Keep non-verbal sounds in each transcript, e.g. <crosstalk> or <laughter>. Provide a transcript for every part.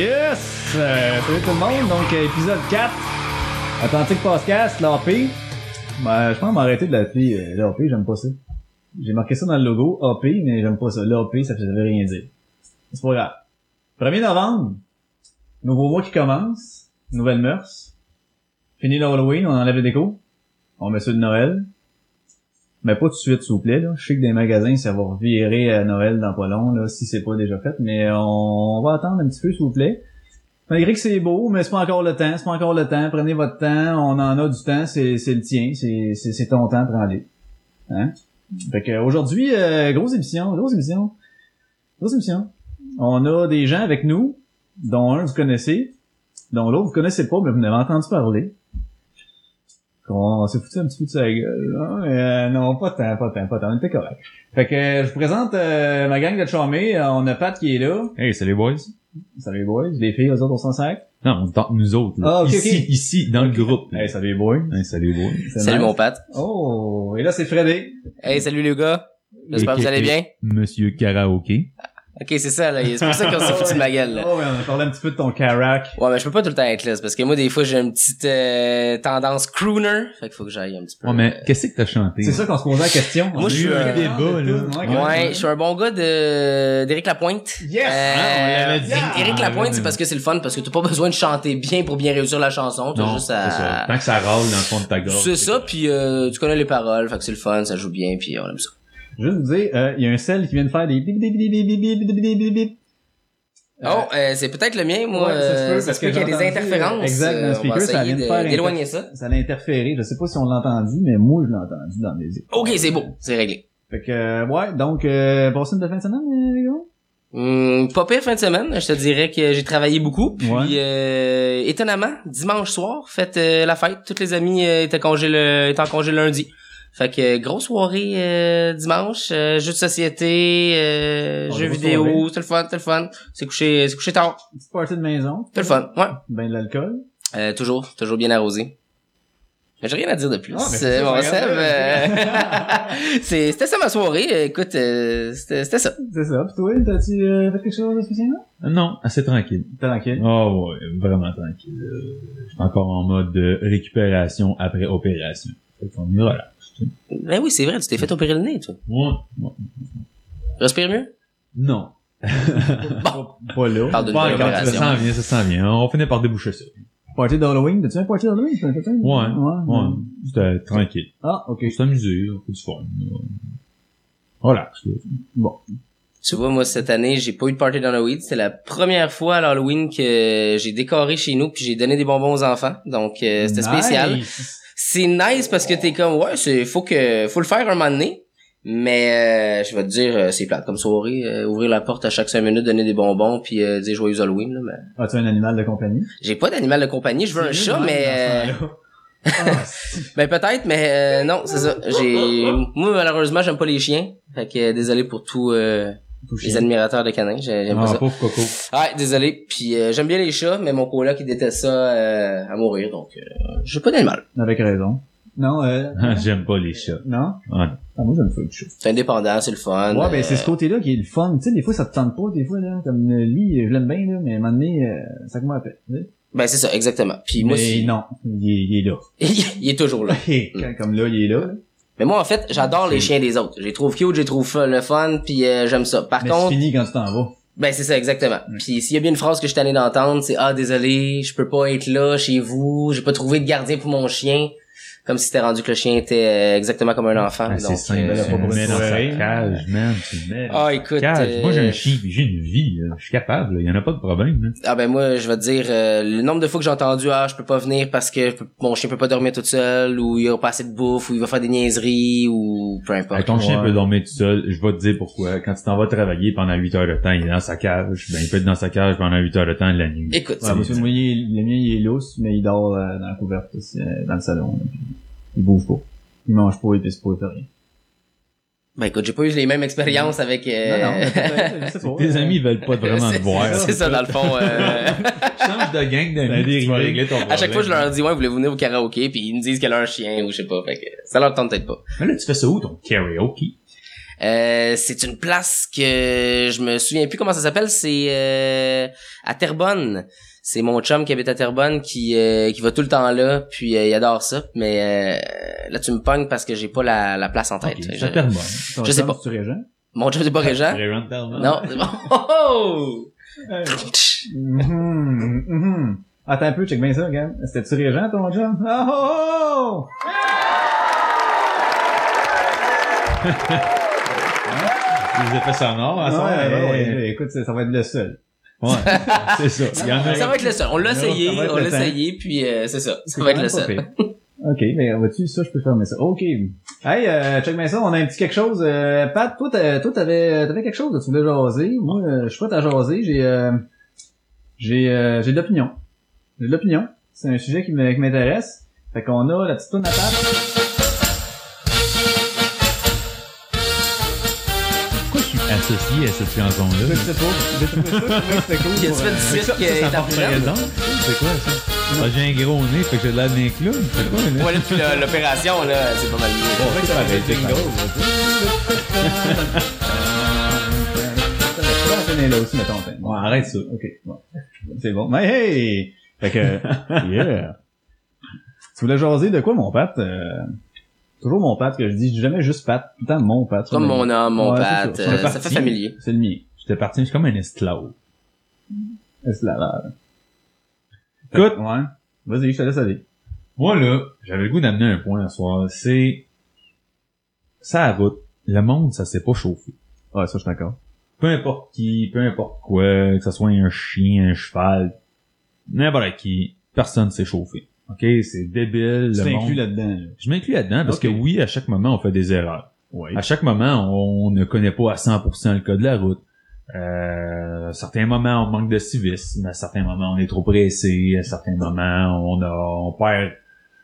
Yes! Euh, salut tout le monde, donc euh, épisode 4, Atlantique Podcast, l'AP. Ben, je pense m'arrêter de l'appeler euh, l'AP, j'aime pas ça. J'ai marqué ça dans le logo, AP, mais j'aime pas ça. L'AP, ça veut rien dire. C'est pas grave. 1er novembre, nouveau mois qui commence, nouvelle mœurs. Fini l'Halloween, on enlève les déco. On met ça de Noël. Mais pas tout de suite, s'il vous plaît. Là. Je sais que des magasins, ça va virer à Noël dans pas long, là, si c'est pas déjà fait. Mais on va attendre un petit peu, s'il vous plaît. Malgré que c'est beau, mais c'est pas encore le temps. C'est pas encore le temps. Prenez votre temps. On en a du temps. C'est, le tien. C'est, ton temps. Prends-les. Hein? Fait que aujourd'hui, euh, grosse émission. Grosse émission. Grosse émission. On a des gens avec nous, dont un vous connaissez, dont l'autre vous connaissez pas, mais vous n'avez entendu parler. On s'est foutu un petit peu de sa gueule, mais euh, non, pas tant, pas tant, pas tant, on était correct. Fait que euh, je vous présente euh, ma gang de charmés. Euh, on a Pat qui est là. Hey, salut boys. Salut les boys. Les filles, eux autres, on s'en sac. Non, on tente nous autres. là. Ah, ok, ici, ok. ici, dans le groupe. Hey, salut les boys. Hey, salut boys. C'est Salut nice. mon Pat. Oh, et là c'est Freddy. Hey, salut les gars. J'espère que vous allez bien. Monsieur Karaoke. Ok, c'est ça, là. C'est pour ça qu'on s'est foutu de ma gueule, là. <laughs> Oh, ouais, on a parlé un petit peu de ton carac. Ouais, mais je peux pas tout le temps être là, c'est parce que moi, des fois, j'ai une petite euh, tendance crooner. Fait qu'il faut que j'aille un petit peu. Ouais, mais qu'est-ce que t'as chanté? C'est ça qu'on se posait la question. Moi, je suis un débat, là. Ouais, je suis un bon gars de d'Éric Lapointe. Yes! Euh, Ah, on l'avait dit. Éric Ah, Lapointe, c'est parce que c'est le fun, parce que t'as pas besoin de chanter bien pour bien réussir la chanson. T'as Non, juste c'est ça. à... Tant que ça râle dans le fond de ta gorge. C'est ça, puis euh, tu connais les paroles, fait que c'est le fun, ça joue bien, puis on aime ça. Juste vous dire, euh, il y a un sel qui vient de faire des bip bip bip bip bip bip bip bip bip bip. Oh, euh, c'est peut-être le mien, moi. Ouais, ça se peut, euh, parce ça se que peut qu'il y a des entendu, interférences. exact, dans le Euh, speaker, ça vient de faire d'éloigner ça. Ça l'a interféré. Je sais pas si on l'a entendu, mais moi, je l'ai entendu dans mes écoutes. Ok, c'est beau, c'est réglé. Fait que, euh, ouais, donc, euh, passez une de fin de semaine, euh, les gars? Hum, pas pire fin de semaine, je te dirais que j'ai travaillé beaucoup. Puis Ouais. euh, étonnamment, dimanche soir, faites euh, la fête. Tous les amis euh, étaient, congé le, étaient en congé lundi. Fait que grosse soirée euh, dimanche, euh, jeux de société, euh, Oh, jeux vidéo, c'était le fun, c'était le fun. C'est couché, c'est couché tard, Petite party de maison. c'était le fun. Ouais, Ben de l'alcool. euh, toujours, toujours bien arrosé. Mais J'ai rien à dire de plus. Ah, c'est Euh, euh, <laughs> c'est- c'était ça ma soirée. Euh, Écoute, euh, c'était c'était ça. C'est ça. Pis toi, t'as-tu euh, fait quelque chose de spécial? Non, assez tranquille. Tranquille? Oh ouais, vraiment tranquille. Euh, Je suis encore en mode de récupération après opération. Fait qu'on. Ben oui, c'est vrai, tu t'es fait opérer le nez, toi. Ouais, ouais. Respire mieux? Non. <laughs> Bon, Pas là. parle d'une bonne encore, ça opération. s'en vient, ça s'en vient. On finit par déboucher ça. Party d'Halloween. T'as-tu un party d'Halloween? Ouais, Ouais. Ouais, c'était tranquille. Ah, ok. S'est amusé, on fait du fun. Relax, là. Bon. Tu vois, moi, cette année, j'ai pas eu de party d'Halloween. C'était la première fois à l'Halloween que j'ai décoré chez nous puis j'ai donné des bonbons aux enfants. Donc, euh, c'était spécial. C'est nice parce que t'es comme, ouais, c'est, faut que, faut le faire un moment donné. Mais, euh, je vais te dire, euh, c'est plate comme soirée. euh, ouvrir la porte à chaque cinq minutes, donner des bonbons puis euh, dire joyeux Halloween, là, mais... As-tu un animal de compagnie? J'ai pas d'animal de compagnie, je veux un chat, mais... euh, <laughs> Ah, Ben peut-être, mais euh, non, c'est ça. J'ai moi malheureusement j'aime pas les chiens. Fait que désolé pour euh, les admirateurs de canins, j'ai- j'aime pas Ah, ça. pauvre Coco. Ouais, désolé. Puis euh, j'aime bien les chats, mais mon coloc il déteste ça euh, à mourir, donc euh, j'ai pas d'animal. Avec raison. Non, euh, <laughs> J'aime pas les chats. non? Ouais. Ah, moi, j'aime ça, le chat. C'est indépendant, c'est le fun. Ouais, ben, euh, c'est ce côté-là qui est le fun. Tu sais, des fois, ça te tente pas, des fois, là. Comme euh, lui, je l'aime bien, là, mais à un moment donné, euh, ça commence à sais. Ben c'est ça, exactement. Puis moi mais aussi, non, il est, il est là. <laughs> il est toujours là. <laughs> Quand- Comme là, il est là. là. Mais moi en fait, j'adore les chiens des autres. Je les trouve cute, je les trouve fun- le fun, puis euh, j'aime ça. Par Mais contre, c'est fini quand tu t'en vas. Ben c'est ça exactement. Puis s'il y a bien une phrase que je tanné d'entendre, c'est ah désolé, je peux pas être là chez vous, j'ai pas trouvé de gardien pour mon chien, comme si c'était rendu que le chien était euh, exactement comme un enfant. Ah, c'est Donc, simple, euh, là, tu pas le mets dans sa cage, man, tu le mets dans Ah écoute, cage. euh, Moi, j'ai un chien, puis j'ai une vie, là. je suis capable, il y en a pas de problème. là. ah ben moi je vais te dire euh, le nombre de fois que j'ai entendu ah je peux pas venir parce que peux- mon chien peut pas dormir tout seul ou il a pas assez de bouffe ou il va faire des niaiseries ou peu importe. Hey, ton chien Ouais. peut dormir tout seul, je vais te dire pourquoi. Quand tu t'en vas travailler pendant 8 heures de temps, il est dans sa cage, ben il peut être dans sa cage pendant 8 heures de temps de la nuit. Écoute, Ouais, moi, le mien, il est lousse, mais il dort euh, dans la couverte, aussi, euh, dans le salon. là, puis il bouge pas. Il mange pas, il pisse pas, il fait rien. ben écoute, j'ai pas eu les mêmes expériences avec euh, Non, mais <laughs> pas. Tes amis veulent pas vraiment te voir. C'est ça dans le fond euh, <laughs> Change de gang d'amis, tu vas régler ton problème. À chaque fois, je leur dis, ouais, voulez-vous venir au karaoké, puis ils me disent qu'elle a un chien ou je sais pas. Fait que ça leur tente peut-être pas. Mais là, tu fais ça où, ton karaoke? Euh, c'est une place que je me souviens plus comment ça s'appelle. C'est euh, à Terrebonne. C'est mon chum qui habite à Terrebonne qui euh, qui va tout le temps là, puis euh, il adore ça. Mais euh, là, tu me pognes parce que j'ai pas la, la place en tête. Ok, Je- ça Terrebonne. Ton Je sais chum, pas. Régent? Mon chum c'est pas Régent. Non, <laughs> c'est bon. Oh, oh! Mhm, mhm. Attends un peu, check bien ça, regarde. C'était-tu Régent, ton chum? Oh, oh, oh! Les effets sonores, à ça. ouais, ouais, ouais, ouais. écoute, ça, ça va être le seul. Ouais, <laughs> c'est ça. A. Ça va être le seul. On l'a essayé, on l'a temps. essayé, puis euh, c'est ça. Ça va être le pas seul. OK, mais vois-tu, ça, je peux fermer ça. OK. Hey, euh, check bien ça, on a un petit quelque chose. Euh, Pat, toi, toi, t'avais, t'avais quelque chose que tu voulais jaser. Moi, euh, je suis pas à jaser. J'ai, euh, j'ai, euh, j'ai de l'opinion. J'ai de l'opinion. C'est un sujet qui me- qui m'intéresse. Fait qu'on a la petite tourne à table. Associé à cette chanson-là? Je sais pas. C'était cool. Du qui est raison. C'est quoi ça? Ah, j'ai un gros nez, fait que j'ai l'air d'un clown. C'est quoi, là? Ouais, là, l'opération, là, c'est pas mal mieux. C'est c'est enchaîner là aussi, mettons. arrête ça. Ok, bon. C'est bon. Mais hey! Fait que, <laughs> yeah! Tu voulais jaser de quoi, mon Pat? Euh, toujours mon Pat que je dis. Je dis jamais juste Pat. Tout le temps mon Pat. Comme mon homme, mon Ouais, c'est pat, ça. euh, ça fait familier. C'est le mien. J'étais parti, je suis comme un esclave. Esclavage. Écoute. Ouais. Vas-y, je te laisse aller. Moi, là, j'avais le goût d'amener un point ce soir. C'est, ça route. Le monde, ça s'est pas chauffé. Ouais, ça, je suis d'accord. Peu importe qui, peu importe quoi, que ce soit un chien, un cheval, n'importe qui, personne s'est chauffé. OK? C'est débile. Tu t'inclus là-dedans, là. Je m'inclus là-dedans parce que oui, à chaque moment, on fait des erreurs. Ouais. À chaque moment, on ne connaît pas à 100% le code de la route. Euh, à certains moments, on manque de civisme. À certains moments, on est trop pressé. À certains moments, on a, on perd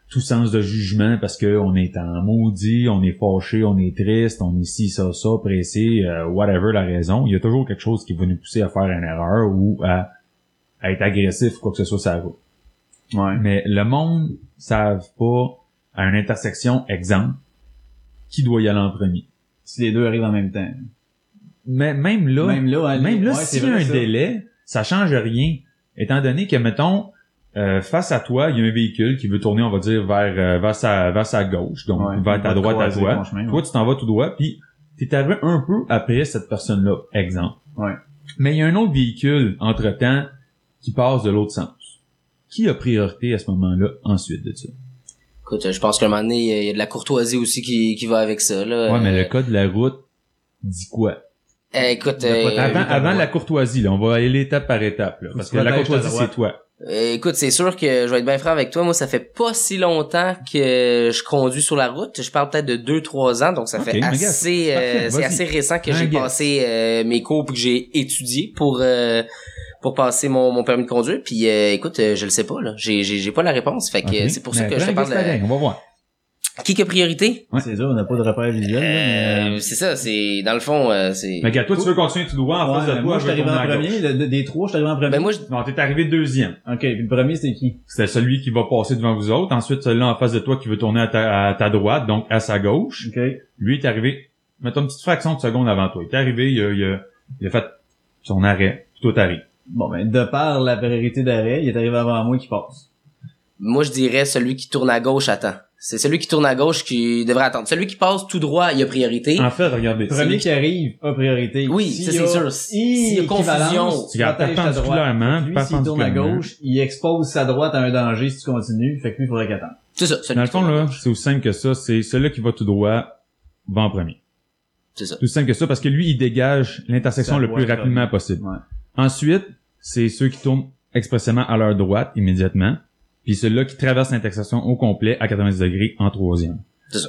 tout sens de jugement parce que on est en maudit, on est fâché, on est triste, on est ci, ça, ça, pressé, euh, whatever la raison. Il y a toujours quelque chose qui va nous pousser à faire une erreur ou à, à être agressif, quoi que ce soit sur la route. Ouais. Mais le monde savent pas à une intersection, exemple, qui doit y aller en premier. Si les deux arrivent en même temps. Mais même là, même, Même là, hein, là, ouais, s'il y a un ça. délai, ça change rien. Étant donné que, mettons, euh, face à toi, il y a un véhicule qui veut tourner, on va dire, vers, euh, vers, sa, vers sa gauche, donc Ouais, vers ta droite à toi. chemin, Toi, tu t'en vas tout droit, puis t'es arrivé un peu après cette personne-là, exemple. Ouais. Mais il y a un autre véhicule, entre-temps, qui passe de l'autre sens. Qui a priorité à ce moment-là, ensuite de ça? Écoute, je pense qu'à un moment donné, il y a de la courtoisie aussi qui, qui va avec ça, là. Ouais, mais Euh, le code de la route dit quoi? euh, écoute, euh, avant, avant la courtoisie, là, on va aller étape par étape, là, parce que la courtoisie, c'est toi. euh, écoute, c'est sûr que je vais être bien franc avec toi. Moi, ça fait pas si longtemps que je conduis sur la route. Je parle peut-être de 2-3 ans, donc ça fait assez, euh, c'est assez récent que j'ai passé euh, mes cours puis que j'ai étudié pour euh, pour passer mon, mon permis de conduire. Puis euh, écoute, euh, je le sais pas là. J'ai j'ai j'ai pas la réponse. Fait que euh, c'est pour ça Mais que je te parle de On va voir. qui a priorité? Ouais. C'est dur, on n'a pas de repère visuel, mais... Euh, c'est ça. C'est dans le fond, euh, c'est. Mais regarde, toi, tu veux continuer tout droit en Ouais, face de toi, moi, je suis arrivé en premier. le- des trois, je suis arrivé en premier. Ben moi, je, Non, t'es arrivé deuxième. Ok, puis le premier, c'était qui? C'était celui qui va passer devant vous autres. Ensuite, celui-là en face de toi qui veut tourner à ta, à ta droite, donc à sa gauche. Ok. Lui, il est arrivé, mettons une petite fraction de seconde avant toi. Il est arrivé, il a, il a, il a fait son arrêt, puis toi t'arrives. Bon, ben, de par la priorité d'arrêt, il est arrivé avant moi qui passe. moi, je dirais celui qui tourne à gauche attend. C'est celui qui tourne à gauche qui devrait attendre. Celui qui passe tout droit, il a priorité. En fait, regardez. Le premier qui arrive a priorité. Oui, ça, c'est sûr. S'il y a confusion, tu protèges ta droite. Lui, s'il tourne à gauche, il expose sa droite à un danger si tu continues. Fait que lui, il faudrait qu'il attende. C'est ça. Celui Dans le fond, là, c'est aussi simple que ça. C'est celui qui va tout droit va en premier. C'est ça. Tout simple que ça, parce que lui, il dégage l'intersection le plus rapidement possible. Ouais. Ensuite, c'est ceux qui tournent expressément à leur droite immédiatement, puis ceux-là qui traversent l'intersection au complet à 90 degrés en troisième.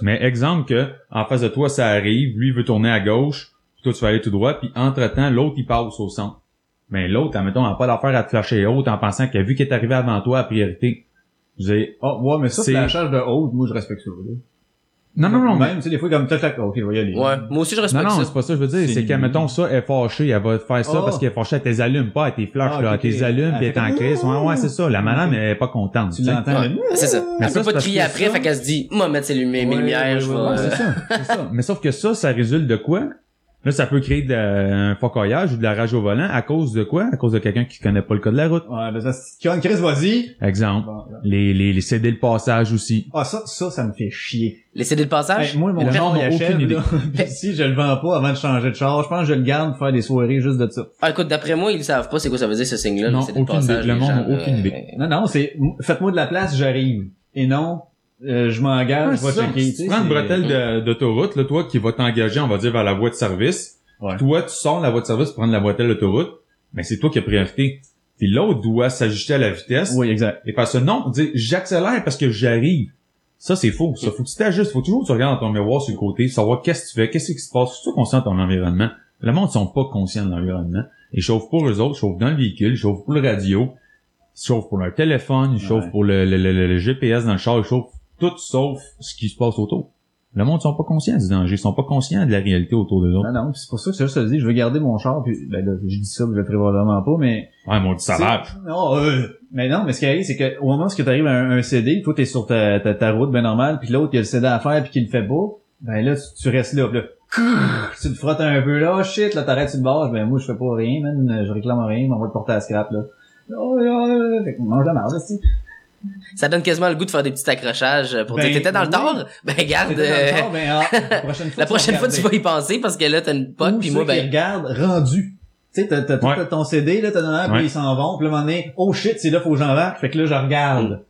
Mais exemple que en face de toi, ça arrive, lui veut tourner à gauche, puis toi tu vas aller tout droit, puis entre-temps, l'autre il passe au centre. Mais l'autre, admettons, n'a pas l'affaire à te flasher haute en pensant que vu qu'il est arrivé avant toi à priorité, vous avez... Oh, ouais, mais ça, C'est- c'est la charge de haute. Moi, je respecte ça, là. Non, non, non, mais- Même, tu sais, des fois, comme tac, tac, ok, je vais y aller. Ouais. Moi aussi, je Non, respecte non, ça. c'est pas ça que je veux dire. C'est limité. qu'admettons ça, elle est fâchée, elle va faire ça Ah. parce qu'elle est fâchée à tes allumes, pas à tes flashs, Ah, là, à tes allumes, Elle puis elle est en crise. Ouais, ouais, c'est ça. La madame, elle est pas contente. Tu l'entends, Ouais, c'est ça. Mais Elle ça, peut pas te crier après, ça- fait qu'elle se dit, moi, mettre ses lumières, mes lumières, ouais, je vais... euh, c'est ça, c'est ça. Mais sauf que ça, ça résulte de quoi? Là, ça peut créer de, un focoyage ou de la rage au volant à cause de quoi? À cause de quelqu'un qui connaît pas le code de la route. Ouais, ben ça, c'est- Chris, vas-y. Exemple. Bon. Les, les, les céder le passage aussi. Ah, ça, ça, ça me fait chier. Laissez le passage? Hey, moi, mon le char, il a achève, aucune idée. là. Puis <laughs> si je le vends pas avant de changer de char, je pense que je le garde pour faire des soirées juste de ça. Ah, écoute, d'après moi, ils savent pas c'est quoi ça veut dire ce signe-là. Non, le aucune. Le les monde gens, aucune là, idée. euh, Non, non, c'est, faites-moi de la place, j'arrive. Et non, euh, je m'engage, je vais ça. checker, Si tu prends une bretelle d'autoroute, là, toi, qui va t'engager, on va dire, vers la voie de service. Ouais. Toi, tu sors de la voie de service pour prendre la bretelle d'autoroute. Mais c'est toi qui as priorité. Puis l'autre doit s'ajuster à la vitesse. Oui, exact. Et parce que non, dire j'accélère parce que j'arrive. Ça, c'est faux. Ça, faut que tu t'ajustes. Faut toujours que tu regardes dans ton miroir sur le côté, savoir qu'est-ce que tu fais, qu'est-ce qui se passe. Tu conscient de ton environnement. Le monde ne sont pas conscients de l'environnement. Ils chauffent pour eux autres, ils chauffent dans le véhicule, ils chauffent pour le radio, ils chauffent pour leur téléphone, ils chauffent pour le, le, le, le- le GPS dans le char, ils chauffent tout sauf ce qui se passe autour. Le monde sont pas conscients du danger, ils sont pas conscients de la réalité autour d'eux autres. Non, non, c'est pour ça que je te dis, je veux garder mon char, puis, ben là, je dis ça, je le ferai probablement pas, mais... Ouais, mon dit. C'est- Non, euh, mais non, mais ce qui arrive, c'est que au moment où tu arrives à un, un CD, toi, t'es sur ta, ta, ta route bien normale, puis l'autre, il a le CD à faire, puis qu'il le fait pas, ben là, tu, tu restes là, puis là, <laughs> tu te frottes un peu là, oh shit, là, t'arrêtes sur le bord, ben moi, je fais pas rien, man, je réclame rien, mais on va te porter à scrap, là. Oh, oh, fait qu'on mange la merde, Ça donne quasiment le goût de faire des petits accrochages euh, pour Ben, dire t'étais dans le oui. tort. <laughs> Ben garde. euh, ben, ah, la prochaine fois, <laughs> La prochaine fois, tu vas y penser parce que là, t'as une pote, puis moi, qui ben, regardent rendu. Tu sais, t'as, Ouais. ton CD, là, t'as donné, puis ils s'en vont, puis là, à un moment donné, oh shit, c'est là, faut que j'embarque, fait que là, je regarde.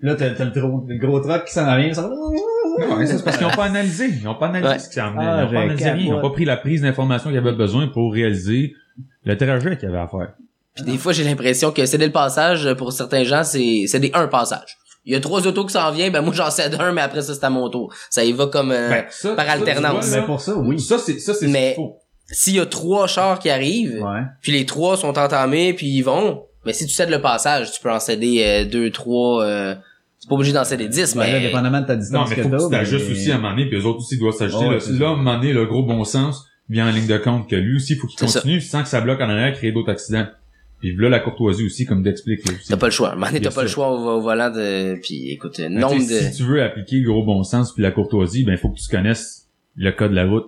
Là, t'as, le, gros, le gros truck qui s'en vient, ça. Ouais, c'est parce qu'ils n'ont pas analysé. Ils n'ont pas analysé Ouais. ce qui s'en Ah, venait. Ils n'ont pas analysé rien. Ils n'ont pas pris la prise d'information qu'ils avaient besoin pour réaliser le trajet qu'il y avait à faire. Puis des fois, j'ai l'impression que céder le passage, pour certains gens, c'est céder un passage. Il y a trois autos qui s'en viennent, ben moi j'en cède un, mais après ça, c'est à mon tour. Ça y va comme... euh, Ben, ça, par ça, alternance. Mais pour ça, oui. Ça, c'est, ça, c'est Mais- faux. S'il y a trois chars qui arrivent, Ouais. puis les trois sont entamés, puis ils vont, mais si tu cèdes le passage, tu peux en céder euh, deux, trois... Euh, c'est pas obligé d'en céder dix, Ben, là, mais... dépendamment de ta Non, distance mais que faut que tu t'ajustes mais- aussi à un moment donné, puis eux autres aussi doivent s'ajuster. Là, c'est là, ça. à un moment donné, le gros bon sens vient en ligne de compte que lui aussi, faut qu'il continue sans que ça bloque en arrière, créer d'autres accidents. Puis là, la courtoisie aussi, comme t'expliques, là, aussi. T'as pas le choix. Bien t'as pas le choix au, au volant de... Puis écoute, Mais nombre de... Si tu veux appliquer le gros bon sens puis la courtoisie, ben, il faut que tu connaisses le code de la route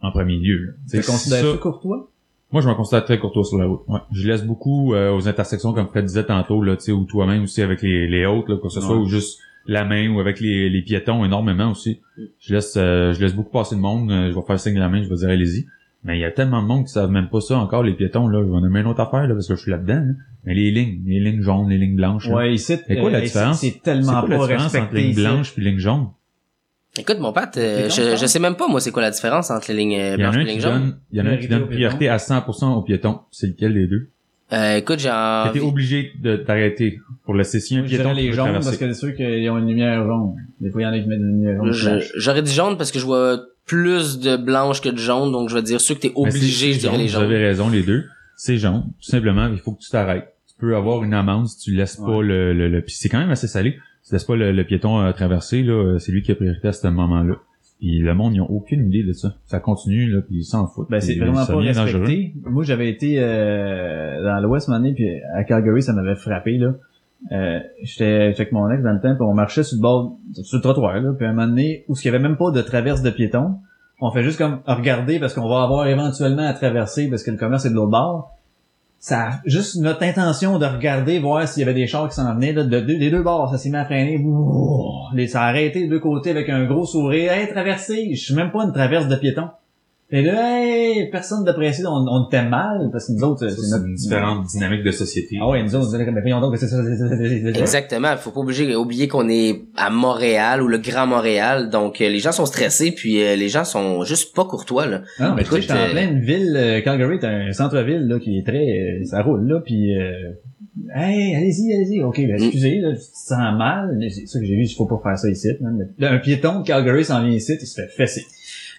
en premier lieu. là. Tu C'est considères courtois? Moi, je me considère très courtois sur la route. Ouais. Je laisse beaucoup euh, aux intersections, comme Fred disait tantôt, là, tu sais, ou toi-même aussi avec les, les autres, là, que ce soit ou juste la main ou avec les, les piétons énormément aussi. Je laisse euh, je laisse beaucoup passer de monde. euh, je vais faire signe de la main, je vais dire allez-y. Mais il y a tellement de monde qui savent même pas ça encore, les piétons, là. Je vais en nommer une autre affaire, là, parce que je suis là-dedans. là. Mais les lignes, les lignes jaunes, les lignes blanches. là. Ouais, ici, Et quoi la euh, différence? C'est C'est tellement quoi la pas différence entre respecté ligne ici? blanche puis ligne jaune? Écoute, mon pote, euh, C'est je, je ça. sais même pas, moi, c'est quoi la différence entre les lignes euh, Il y en blanches a et un les qui lignes jaunes? donne, il y en a un qui donne priorité à 100% aux piétons. C'est lequel des deux? Euh, écoute, j'ai T'es envie... obligé de t'arrêter pour laisser si un piéton les jaunes, traverser. parce que c'est sûr qu'ils ont une lumière jaune. Des fois, il y en a qui mettent une lumière jaune. J'aurais dit jaune parce que je vois plus de blanche que de jaune, donc je vais dire ceux que t'es obligé, dirais jaune, les Vous jaunes. avez raison, les deux. C'est jaune. Tout simplement, il faut que tu t'arrêtes. Tu peux avoir une amende si tu laisses pas le, le, le- puis c'est quand même assez salé. Si tu laisses pas le, le piéton euh, traverser, là, euh, c'est lui qui a priorité à ce moment-là. Puis le monde, ils ont aucune idée de ça. Ça continue, là, puis ils s'en foutent. Ben, c'est vraiment pas devient dangereux. respecté. Moi, j'avais été euh, dans l'Ouest une année, puis à Calgary, ça m'avait frappé, là. Euh, j'étais avec mon ex dans le temps, puis on marchait sur le bord, sur le trottoir, là, puis à un moment donné, où il y avait même pas de traverse de piétons, on fait juste comme regarder parce qu'on va avoir éventuellement à traverser parce que le commerce est de l'autre bord. Ça juste notre intention de regarder, voir s'il y avait des chars qui s'en venaient, là, de, deux- des deux bords, ça s'est mis à freiner. Ouh, les, ça a arrêté des deux côtés avec un gros sourire. Hey, traversé! Je suis même pas une traverse de piétons. Et là, hey, personne de pressé, on, on t'aime mal, parce que nous autres, c'est notre... une différente dynamique de société. Ah ouais, nous autres, on dirait, mais voyons donc, c'est ça, c'est ça, c'est ça, c'est ça. Exactement. Faut pas obliger, oublier qu'on est à Montréal ou le Grand Montréal. Donc, euh, les gens sont stressés, puis euh, les gens sont juste pas courtois, là. Non, mais tu sais, en euh, pleine ville, euh, Calgary, t'as un centre-ville, là, qui est très, euh, ça roule, là, puis euh, hey, allez-y, allez-y, ok, ben, excusez, là, tu te sens mal, mais c'est ça que j'ai vu, il faut pas faire ça ici, man. Là, un piéton de Calgary s'en vient ici, il se fait fesser.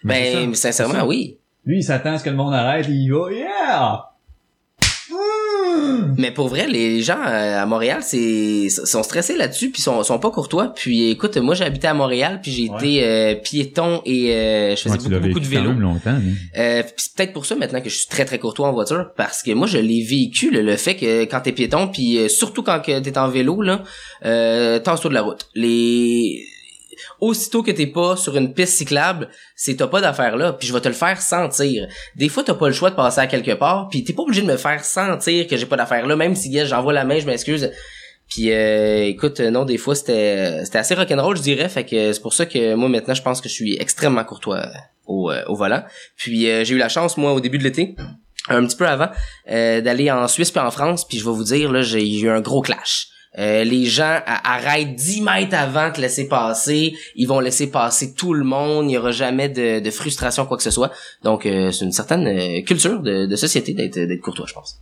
Ben, sincèrement, oui. Lui, il s'attend à ce que le monde arrête, il y va, yeah! Mmh! Mais pour vrai, les gens euh, à Montréal, c'est sont stressés là-dessus, puis sont sont pas courtois. Puis écoute, moi habité à Montréal, puis j'ai Ouais. été euh, piéton et euh, je faisais Ouais, beaucoup, beaucoup de vélo. longtemps. mais- Euh, c'est peut-être pour ça maintenant que je suis très très courtois en voiture parce que moi je l'ai vécu le, le fait que quand t'es piéton puis euh, surtout quand t'es en vélo là euh, tasse-toi de la route les aussitôt que t'es pas sur une piste cyclable, c'est t'as pas d'affaire là, puis je vais te le faire sentir. Des fois, t'as pas le choix de passer à quelque part, puis t'es pas obligé de me faire sentir que j'ai pas d'affaire là, même si yes, j'envoie la main, je m'excuse. Puis euh, écoute, non, des fois c'était c'était assez rock'n'roll, je dirais, fait que c'est pour ça que moi maintenant je pense que je suis extrêmement courtois au, euh, au volant. Puis euh, j'ai eu la chance moi au début de l'été, un petit peu avant, euh, d'aller en Suisse puis en France, puis je vais vous dire là, j'ai eu un gros clash. Euh, les gens arrêtent 10 mètres avant de te laisser passer. Ils vont laisser passer tout le monde. Il n'y aura jamais de, de frustration, quoi que ce soit. Donc, euh, c'est une certaine euh, culture de, de société d'être d'être courtois, je pense.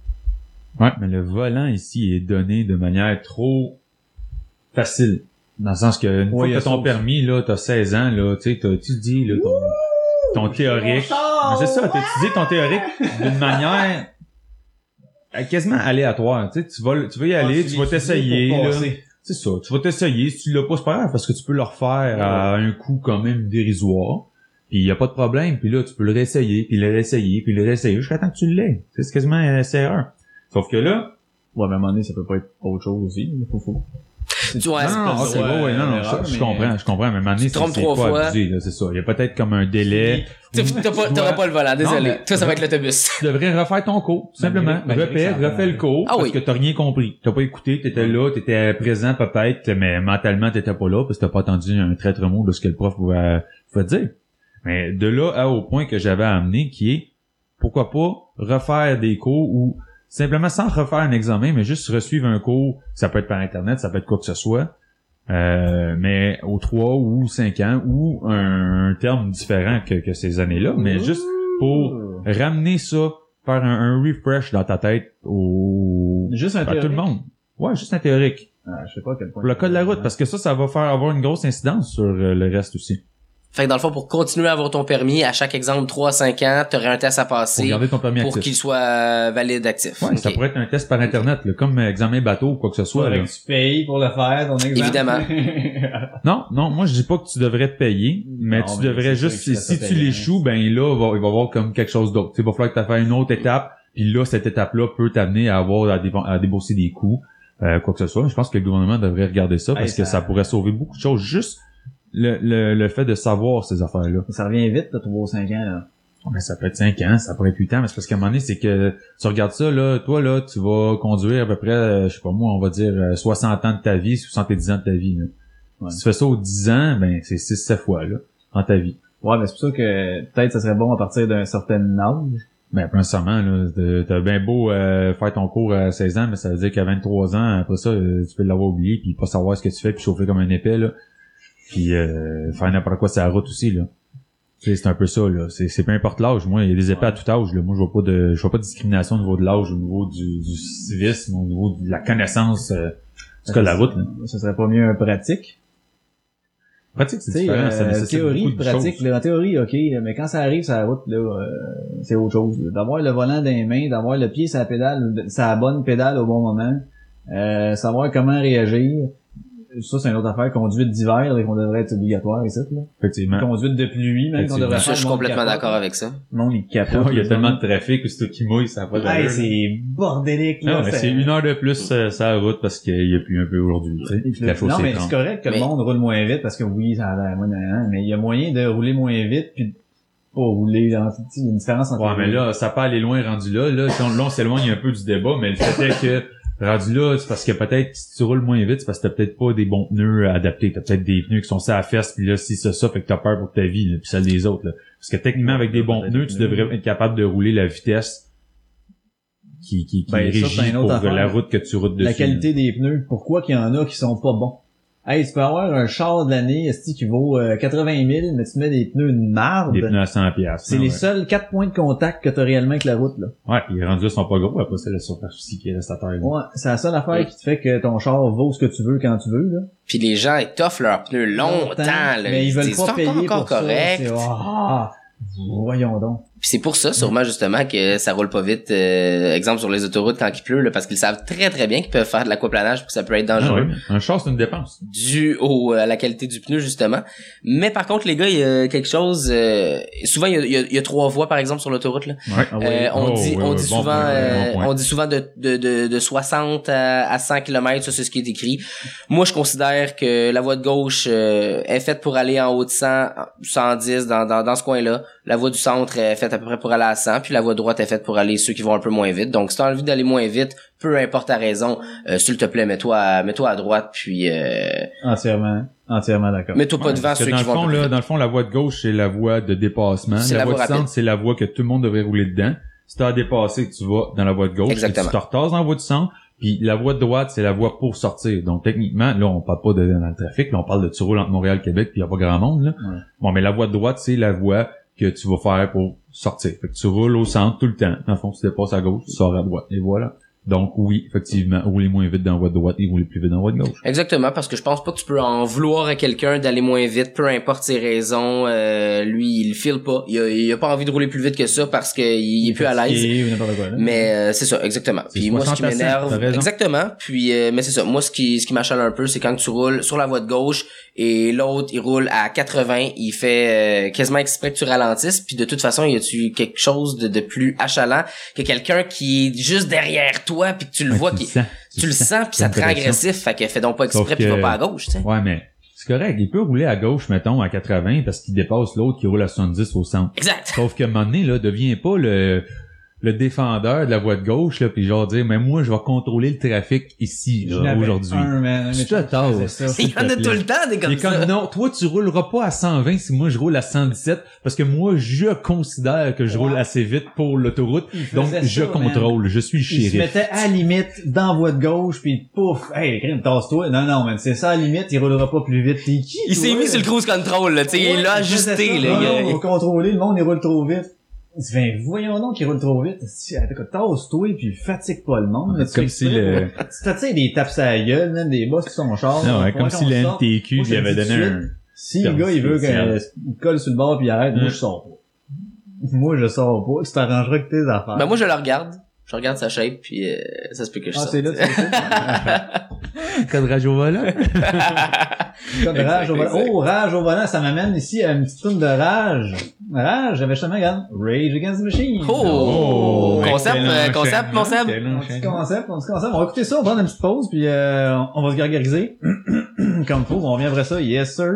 Ouais, mais le volant ici est donné de manière trop facile. Dans le sens que une fois Ouais, il y que a t'as ton permis, là, t'as 16 ans, là, tu sais, t'as étudié, là, ton, ton théorique. Mais c'est ça, t'as étudié ton théorique d'une manière quasiment aléatoire. Tu sais, tu vas, tu vas y aller, tu vas t'essayer. C'est ça, tu vas t'essayer. Si tu l'as pas, c'est pas grave, parce que tu peux le refaire à un coût quand même dérisoire. Puis y a pas de problème. Puis là, tu peux le réessayer, puis le réessayer, puis le réessayer jusqu'à temps que tu l'aies. C'est quasiment un essai-erreur. Sauf que là, Ouais, à un moment donné, ça peut pas être autre chose aussi. Faut, faut. <laughs> Tu vois, non, c'est non, pas ok, ça. ouais, ouais, non, non, je, mais- comprends, je comprends, mais à un moment donné, Tu te c'est c'est pas abusé, ça. Il y a peut-être comme un délai. <laughs> Tu t'as pas- T'auras pas le volant, désolé. Toi, ça va être l'autobus. <laughs> Tu devrais refaire ton cours, tout simplement. Repère, refais le cours, Ah parce oui. que t'as rien compris. T'as pas écouté, t'étais là, t'étais présent peut-être, mais mentalement t'étais pas là, parce que t'as pas entendu un traître mot de ce que le prof pouvait, pouvait dire. Mais de là à au point que j'avais amené, qui est, pourquoi pas refaire des cours ou simplement sans refaire un examen, mais juste resuivre un cours, ça peut être par internet, ça peut être quoi que ce soit, euh, mais aux trois ou cinq ans, ou un, un terme différent que, que ces années-là, mais juste pour ramener ça, faire un, un refresh dans ta tête au Juste un à tout le monde. Ouais, juste un théorique. Ah, je sais pas à quel point. Pour le code de la route, parce que ça, ça va faire avoir une grosse incidence sur euh, le reste aussi. Fait que dans le fond, pour continuer à avoir ton permis, à chaque exemple 3-5 ans, t'aurais un test à Pour passer garder ton permis pour qu'il soit euh, valide actif. Ouais, ça pourrait être un test par internet, là, comme euh, examen bateau ou quoi que ce soit. Là. que tu payes pour le faire, ton examen. Évidemment. <laughs> Non, non, moi je dis pas que tu devrais te payer, mais Non, tu mais devrais juste, si, tu l'échoues, ben là, il va, il va y avoir comme quelque chose d'autre. Tu sais, il va falloir que tu fasses une autre étape, puis là, cette étape-là peut t'amener à avoir à, débo- à débourser des coûts, euh, quoi que ce soit. Mais je pense que le gouvernement devrait regarder ça, parce Hey, que ça- ça pourrait sauver beaucoup de choses. Juste le, le, le fait de savoir ces affaires-là. ça revient vite, là, 3 ou 5 ans, là. Mais ça peut être 5 ans, ça pourrait être 8 ans, mais c'est parce qu'à un moment donné, c'est que tu regardes ça, là, toi, là, tu vas conduire à peu près, euh, je sais pas moi, on va dire euh, 60 ans de ta vie, 70 ans de ta vie. Là. Ouais. Si tu fais ça aux 10 ans, ben c'est 6-7 fois là, dans ta vie. Ouais, mais c'est pour ça que peut-être ça serait bon à partir d'un certain âge. Ben, pas nécessairement, là. T'as bien beau euh, faire ton cours à 16 ans, mais ça veut dire qu'à 23 ans, après ça, euh, tu peux l'avoir oublié, puis pas savoir ce que tu fais, puis chauffer comme un épais, là. Puis euh, faire n'importe quoi sur la route aussi, là. C'est un peu ça, là. C'est, c'est peu importe l'âge. Moi, il y a des épées à tout âge, là. Moi, je vois pas de, je vois pas de discrimination au niveau de l'âge, au niveau du, du civisme, au niveau de la connaissance, euh, du cas de la route, là. Ce serait pas mieux un pratique? Pratique, c'est différent. ça euh, nécessite théorie, beaucoup pratique, là, en théorie, ok, mais quand ça arrive sur la route, là, euh, c'est autre chose. D'avoir le volant dans les mains, d'avoir le pied sur la pédale, sur la bonne pédale au bon moment, euh, savoir comment réagir. Ça, c'est une autre affaire. Conduite d'hiver, là, qu'on devrait être obligatoire ici, là. Effectivement. Conduite de pluie, même qu'on devrait Ça, faire. je suis complètement d'accord avec ça. Le monde, il capote. il y a tellement de trafic que c'est tout qui mouille, ça a pas Hey, c'est bordélique, là. Non, mais c'est une heure de plus euh, la route parce qu'il y a plus un peu aujourd'hui. tu sais. Et La non, mais est c'est correct que Mais- le monde roule moins vite parce que oui, ça a l'air moins mais il y a moyen de rouler moins vite puis de pas rouler. dans- tu sais, Il y a une différence entre Ouais, mais là, ça peut aller loin rendu là. Là, si on, là, on s'éloigne un peu du débat, mais le fait est que rendu là, c'est parce que peut-être si tu roules moins vite, c'est parce que t'as peut-être pas des bons pneus adaptés. T'as peut-être des pneus qui sont ça à fesse, puis là, si c'est ça, fait que t'as peur pour ta vie, là, puis celle des autres. Là. Parce que techniquement, avec des bons pneus, tu devrais être capable de rouler la vitesse qui, qui, qui Ben, régit c'est une autre pour la route que tu routes dessus. la qualité des pneus. Pourquoi qu'il y en a qui sont pas bons? Hey, tu peux avoir un char de l'année, qui vaut euh, 80 000, mais tu mets des pneus de marde. Des pneus à 100 piastres. C'est hein, les ouais. seuls quatre points de contact que t'as réellement avec la route, là. Ouais, puis les rendus sont pas gros, après ça, la superficie qui reste à terre. là. Ouais, c'est la seule affaire qui te fait que ton char vaut ce que tu veux quand tu veux, là. Puis les gens, ils t'offrent leurs pneus longtemps, là. mais ils veulent disent, pas c'est payer encore pour ça. correct. C'est- Ah, voyons donc. Puis c'est pour ça, sûrement, justement, que ça roule pas vite. euh, exemple, sur les autoroutes quand il pleut, là, parce qu'ils savent très, très bien qu'ils peuvent faire de l'aquaplanage puis que ça peut être Ah dangereux. ouais. Un char, c'est une dépense. dû au, à la qualité du pneu justement. Mais par contre les gars, il y a quelque chose. euh, souvent il y a, il y a- il y a trois voies par exemple sur l'autoroute là. Ouais. Ah oui. Euh, on Oh, oui, on dit bon souvent, point, euh, bon point. on dit souvent de, de, de, de 60 à, à 100 km, ça c'est ce qui est écrit. Moi, je considère que la voie de gauche euh, est faite pour aller en haut de 100, 110 dans, dans, dans ce coin-là. La voie du centre est faite à peu près pour aller à 100, puis la voie droite est faite pour aller ceux qui vont un peu moins vite. Donc, si t'as envie d'aller moins vite, peu importe ta raison, euh, s'il te plaît, mets-toi à, mets-toi à droite, puis euh, Entièrement, entièrement d'accord. mets-toi pas Ouais, devant parce que ceux dans qui le vont fond, plus là, dans le fond, la voie de gauche, c'est la voie de dépassement. La, la voie voie du centre, c'est la voie que tout le monde devrait rouler dedans. Si t'as à dépasser, tu vas dans la voie de gauche. Exactement. Et tu te dans la voie du centre. Puis la voie de droite, c'est la voie pour sortir. Donc techniquement, là, on parle pas de dans le trafic, là, on parle de tu roules entre Montréal et Québec, puis il y a pas grand monde. Là. Ouais. Bon, mais la voie de droite, c'est la voie que tu vas faire pour sortir. Fait que tu roules au centre tout le temps. Le fond, tu dépasses à gauche, tu sors à droite. Et voilà. Donc oui, effectivement, rouler moins vite dans la voie de droite et rouler plus vite dans la voie de gauche. Exactement, parce que je pense pas que tu peux en vouloir à quelqu'un d'aller moins vite, peu importe ses raisons. Euh, lui, il file pas. Il a, il a pas envie de rouler plus vite que ça parce qu'il il est plus à l'aise. Mais euh, c'est ça, exactement. Puis moi, ce qui 60 à 100, m'énerve, exactement. Puis euh, mais c'est ça. Moi, ce qui ce qui m'achale un peu, c'est quand tu roules sur la voie de gauche et l'autre il roule à 80, il fait euh, quasiment exprès que tu ralentisses. Puis de toute façon, y a-tu quelque chose de, de plus achalant que quelqu'un qui est juste derrière toi? Puis que tu le Ouais, vois, tu qui, le sens. tu le sens puis ça te rend agressif. Fait que fais donc pas exprès puis va que- pas à gauche, tu sais. Ouais, mais c'est correct. Il peut rouler à gauche, mettons, à 80 parce qu'il dépasse l'autre qui roule à 70 au centre. Exact. Sauf qu'à un moment donné, là, devient pas le, le défendeur de la voie de gauche, là, puis genre dire, mais moi, je vais contrôler le trafic ici, aujourd'hui. Tu te tasses. Il y en a tout le temps des comme ça. comme, non, toi, tu rouleras pas à 120 si moi, je roule à 117, parce que moi, je considère que je roule Ouais. assez vite pour l'autoroute, donc je man. contrôle, je suis le Il se shérif. mettait à la limite dans la voie de gauche puis pouf, hey, crime, tasse-toi. Non, non, man, c'est ça à la limite, il roulera pas plus vite. Qui? Il s'est mis sur le cruise control, là, tu sais, il l'a ajusté, ça. là. Non, il a- contrôler, le monde, il roule trop vite. Il dit, ben, voyons donc qu'il roule trop vite. Tasse-toi puis fatigue pas le monde. là, tu Comme fais si le, Tu tu sais, des tapes à la gueule, même des boss qui sont chars. non, ouais, comme si le. NTQ lui avait donné un. Si le gars, il veut qu'il colle sur le bord puis il arrête, moi, je sors pas. Moi, je sors pas. Tu t'arrangeras avec tes affaires. Ben moi, je le regarde. Je regarde sa shape, puis euh, ça se peut que je Ah, sorte. c'est là, c'est ça. <laughs> cadrage au volant. Comme rage au volant. <laughs> Oh, rage au volant, ça m'amène ici à une petite tourne de rage. Rage, j'avais justement, regarde, Rage Against the Machine. Oh! concept, excellent euh, concept, quel Un petit concept, un petit concept. On va écouter ça, on va prendre une petite pause, puis euh, on va se gargariser. <clears throat> Comme faut, on revient après ça. Yes, sir.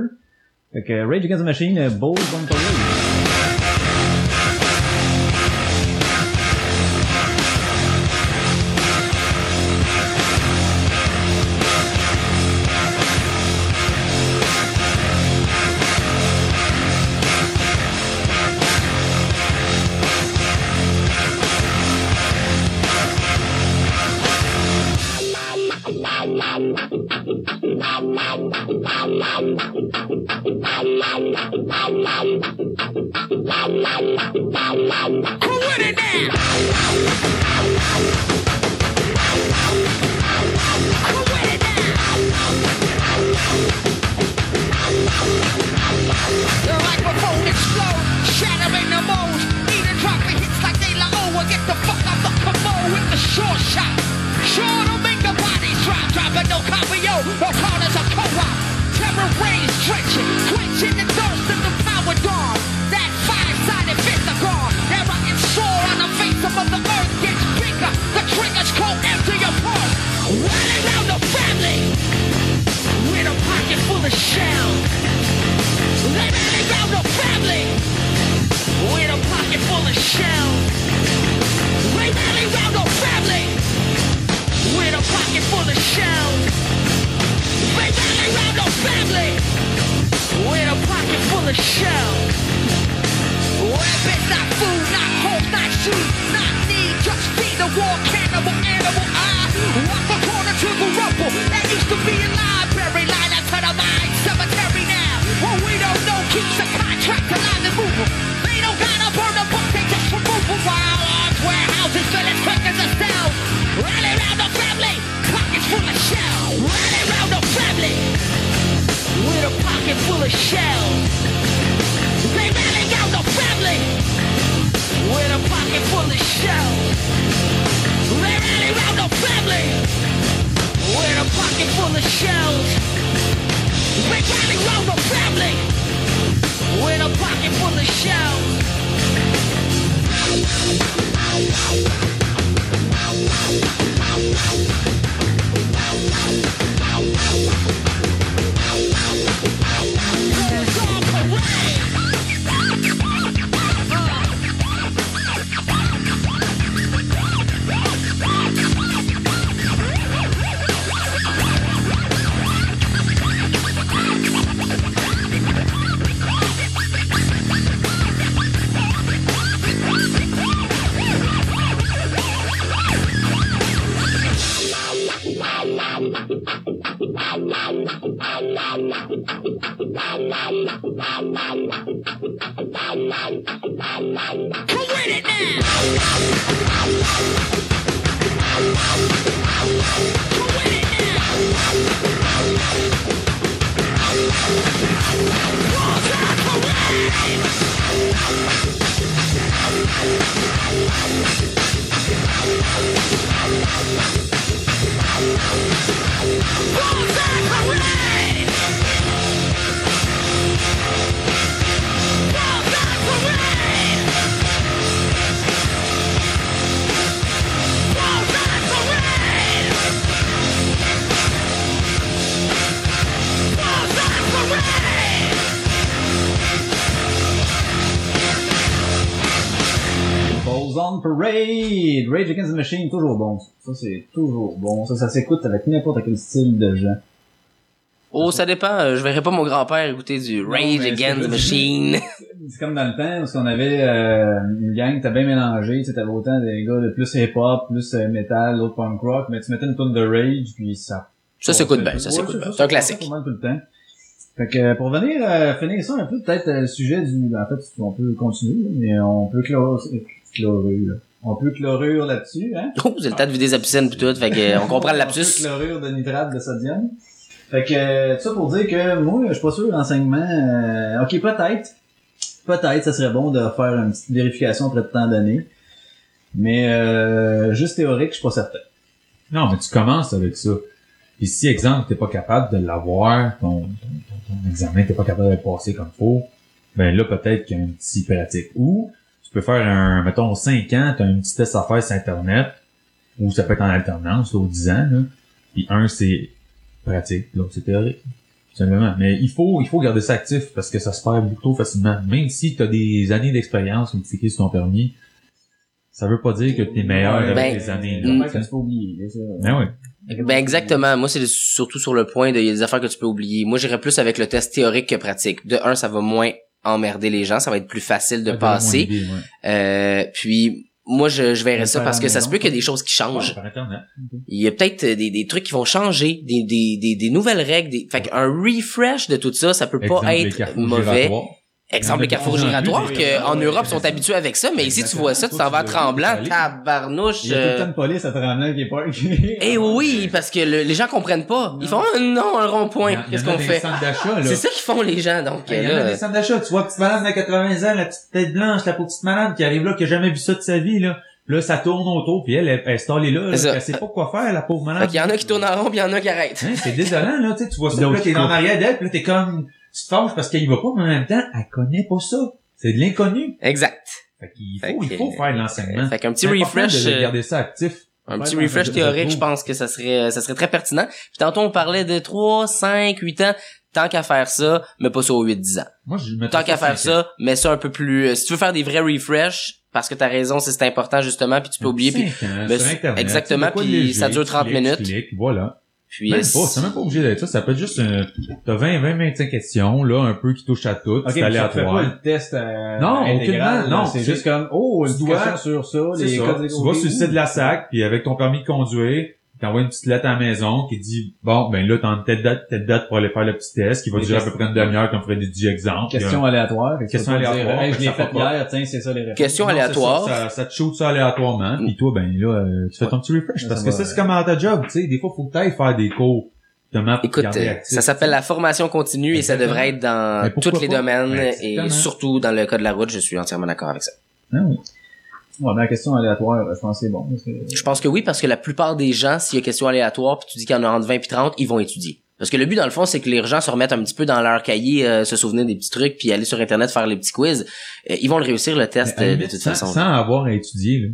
Fait que Rage Against the Machine, Bold Born The Rage Against the Machine, toujours bon. Ça, c'est toujours bon. Ça, ça s'écoute avec n'importe quel style de gens. Oh, ça dépend. euh, Je verrais pas mon grand-père écouter du Rage Against the <laughs> Machine. C'est comme dans le temps, parce qu'on avait euh, une gang, t'as bien mélangé, tu t'avais autant des gars de plus hip-hop, plus euh, metal, l'autre punk rock, mais tu mettais une tonne de Rage, puis ça... Ça s'écoute bien, ça s'écoute bien. ça, C'est un ça classique. mal tout le temps. Fait que pour venir euh, finir ça un peu, peut-être le sujet du... En fait, on peut continuer, mais on peut clore... chlorure, là. On peut chlorure là-dessus, hein? Oh, <laughs> c'est le temps de vider sa piscine pis tout. Fait que, euh, on comprend le lapsus. chlorure de nitrate de sodium. Fait que, euh, tout ça pour dire que moi, je suis pas sûr l'enseignement... euh, ok, peut-être. Peut-être, ça serait bon de faire une petite vérification après tant d'années. Mais euh, juste théorique, je suis pas certain. Non, mais tu commences avec ça. Puis si, exemple, t'es pas capable de l'avoir, ton, ton, ton, ton examen, t'es pas capable de le passer comme faut, ben là, peut-être qu'il y a un petit pratique. Ou, tu peux faire un, mettons, 5 ans, t'as un petit test à faire sur Internet, ou ça peut être en alternance, ou 10 ans, là. Puis un, c'est pratique, l'autre, c'est théorique. Simplement. Mais il faut, il faut garder ça actif parce que ça se perd beaucoup trop facilement. Même si t'as des années d'expérience comme tu sur ton permis, ça veut pas dire que t'es meilleur avec Ben, années. Là. tu peux oublier. ça. Ben oui. Ben exactement. Moi, c'est surtout sur le point de il y a des affaires que tu peux oublier. Moi, j'irais plus avec le test théorique que pratique. De un, ça va moins emmerder les gens, ça va être plus facile de passer. idée, ouais. Euh, puis moi, je, je verrais ça parce que ça se peut qu'il y a des choses qui changent. Internet. Il y a peut-être euh, des, des trucs qui vont changer, des, des, des, des nouvelles règles. Des... Fait qu'un refresh de tout ça, ça peut Exemple, pas être mauvais. Exemple, les carrefours Il giratoires, qu'en Europe sont habitués avec ça, mais ici, tu vois ça, tu t'en vas à tremblant, tabarnouche. Il y a tout le euh, temps de police à Tremblant qui est pas... <laughs> Eh oui, parce que le- les gens comprennent pas. Ils font ah, non un Il rond-point. il Qu'est-ce qu'on fait? C'est ça qu'ils font les gens donc Il y a des centres d'achat. Tu vois, petite madame de 80 ans, la petite tête blanche, la petite madame qui arrive là, qui a jamais vu ça de sa vie, là. Là, ça tourne autour, puis elle, elle, elle est installée là, là, elle sait pas quoi faire, la pauvre. Fait qu'il y en a qui tournent en rond, puis il y en a qui arrêtent. Hein, c'est désolant, là, tu sais, tu vois ça, là, t'es tu en arrière d'elle, puis là, t'es comme, tu te fâches parce qu'elle y va pas, mais en même temps, elle connaît pas ça. C'est de l'inconnu. Exact. Fait qu'il Fait faut, il que- faut faire de l'enseignement. Fait qu'un petit refresh, de euh, garder ça actif. un petit refresh théorique, je pense que ça serait ça serait très pertinent. Puis tantôt on parlait de 3, 5, 8 ans. Tant qu'à faire ça, mais pas ça aux 8, 10 ans. Moi, je Tant qu'à faire ça, mais ça un peu plus. euh, Si tu veux faire des vrais refresh, parce que t'as raison, c'est important justement, puis tu peux oublier. Puis, exactement, puis ça dure tu 30 cliques, minutes. voilà. Puis Même euh, pas, c'est même pas obligé d'être ça. Ça peut être juste, euh, t'as 20, 20, 25 questions, là, un peu qui touchent à tout. Ok, c'est fait pas aléatoire. le test euh, Non, intégral, aucunement, non. C'est C'est- juste comme, oh, une question sur ça, les ça. codes Tu vas sur le site de la SAC, puis avec ton permis de conduire, t'envoies une petite lettre à la maison qui dit, bon, ben là, t'as une telle date, telle date pour aller faire le petit test, qui va durer à peu près une demi-heure, comme ferait des 10 exemples. Question aléatoire. Question aléatoire, Hey, je l'ai fait hier, tiens, c'est ça les réponses. Question aléatoire. Ça, ça, ça te shoot ça aléatoirement, puis toi, ben là, euh, tu fais ton petit refresh. Ça Parce que ça, c'est comme dans ta job, tu sais, des fois, faut que t'ailles faire des cours, te Écoute, euh, ça s'appelle la formation continue et ça devrait être dans tous les pas? domaines et surtout dans le cas de la route, je suis entièrement d'accord avec ça. Ouais, ben, la question aléatoire, je pense que c'est bon. Je pense que oui parce que la plupart des gens, s'il y a question aléatoire puis tu dis qu'il y en a entre 20 puis 30, ils vont étudier. Parce que le but, dans le fond, c'est que les gens se remettent un petit peu dans leur cahier, euh, se souvenir des petits trucs, puis aller sur Internet faire les petits quiz. Euh, ils vont le réussir, le test, euh, de toute sans, façon. sans avoir à étudier, là,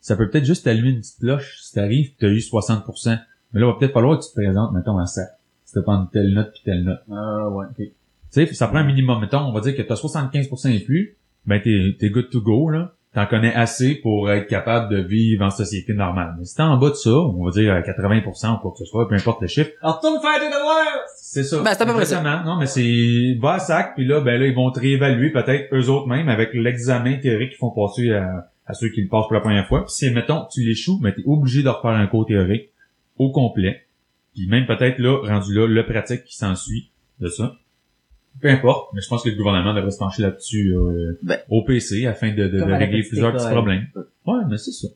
ça peut peut-être juste t'allumer une petite cloche si t'arrives t'as eu 60%. Mais là, il va peut-être falloir que tu te présentes, mettons, à ça. Si t'as pas telle note puis telle note. Ah, ouais, ok. Tu sais, ça prend un minimum. Mettons, on va dire que t'as 75% et plus, ben t'es, t'es good to go, là. T'en connais assez pour être capable de vivre en société normale. Mais si t'es en bas de ça, on va dire à 80% ou quoi que ce soit, peu importe le chiffre, Alors, retourne faire tes devoirs! c'est ça. Ben, c'est à peu près ça. Exactement. Non, mais c'est va à sac, puis là, ben là, ils vont te réévaluer peut-être eux autres mêmes avec l'examen théorique qu'ils font passer à, à ceux qui le passent pour la première fois. Puis si, mettons, tu l'échoues, ben t'es obligé de refaire un cours théorique au complet. Puis même peut-être là, rendu là, le pratique qui s'ensuit de ça. Peu importe, mais je pense que le gouvernement devrait se pencher là-dessus euh, Ben. au PC afin de, de, de régler plusieurs petits problèmes. Ouais, mais c'est ça.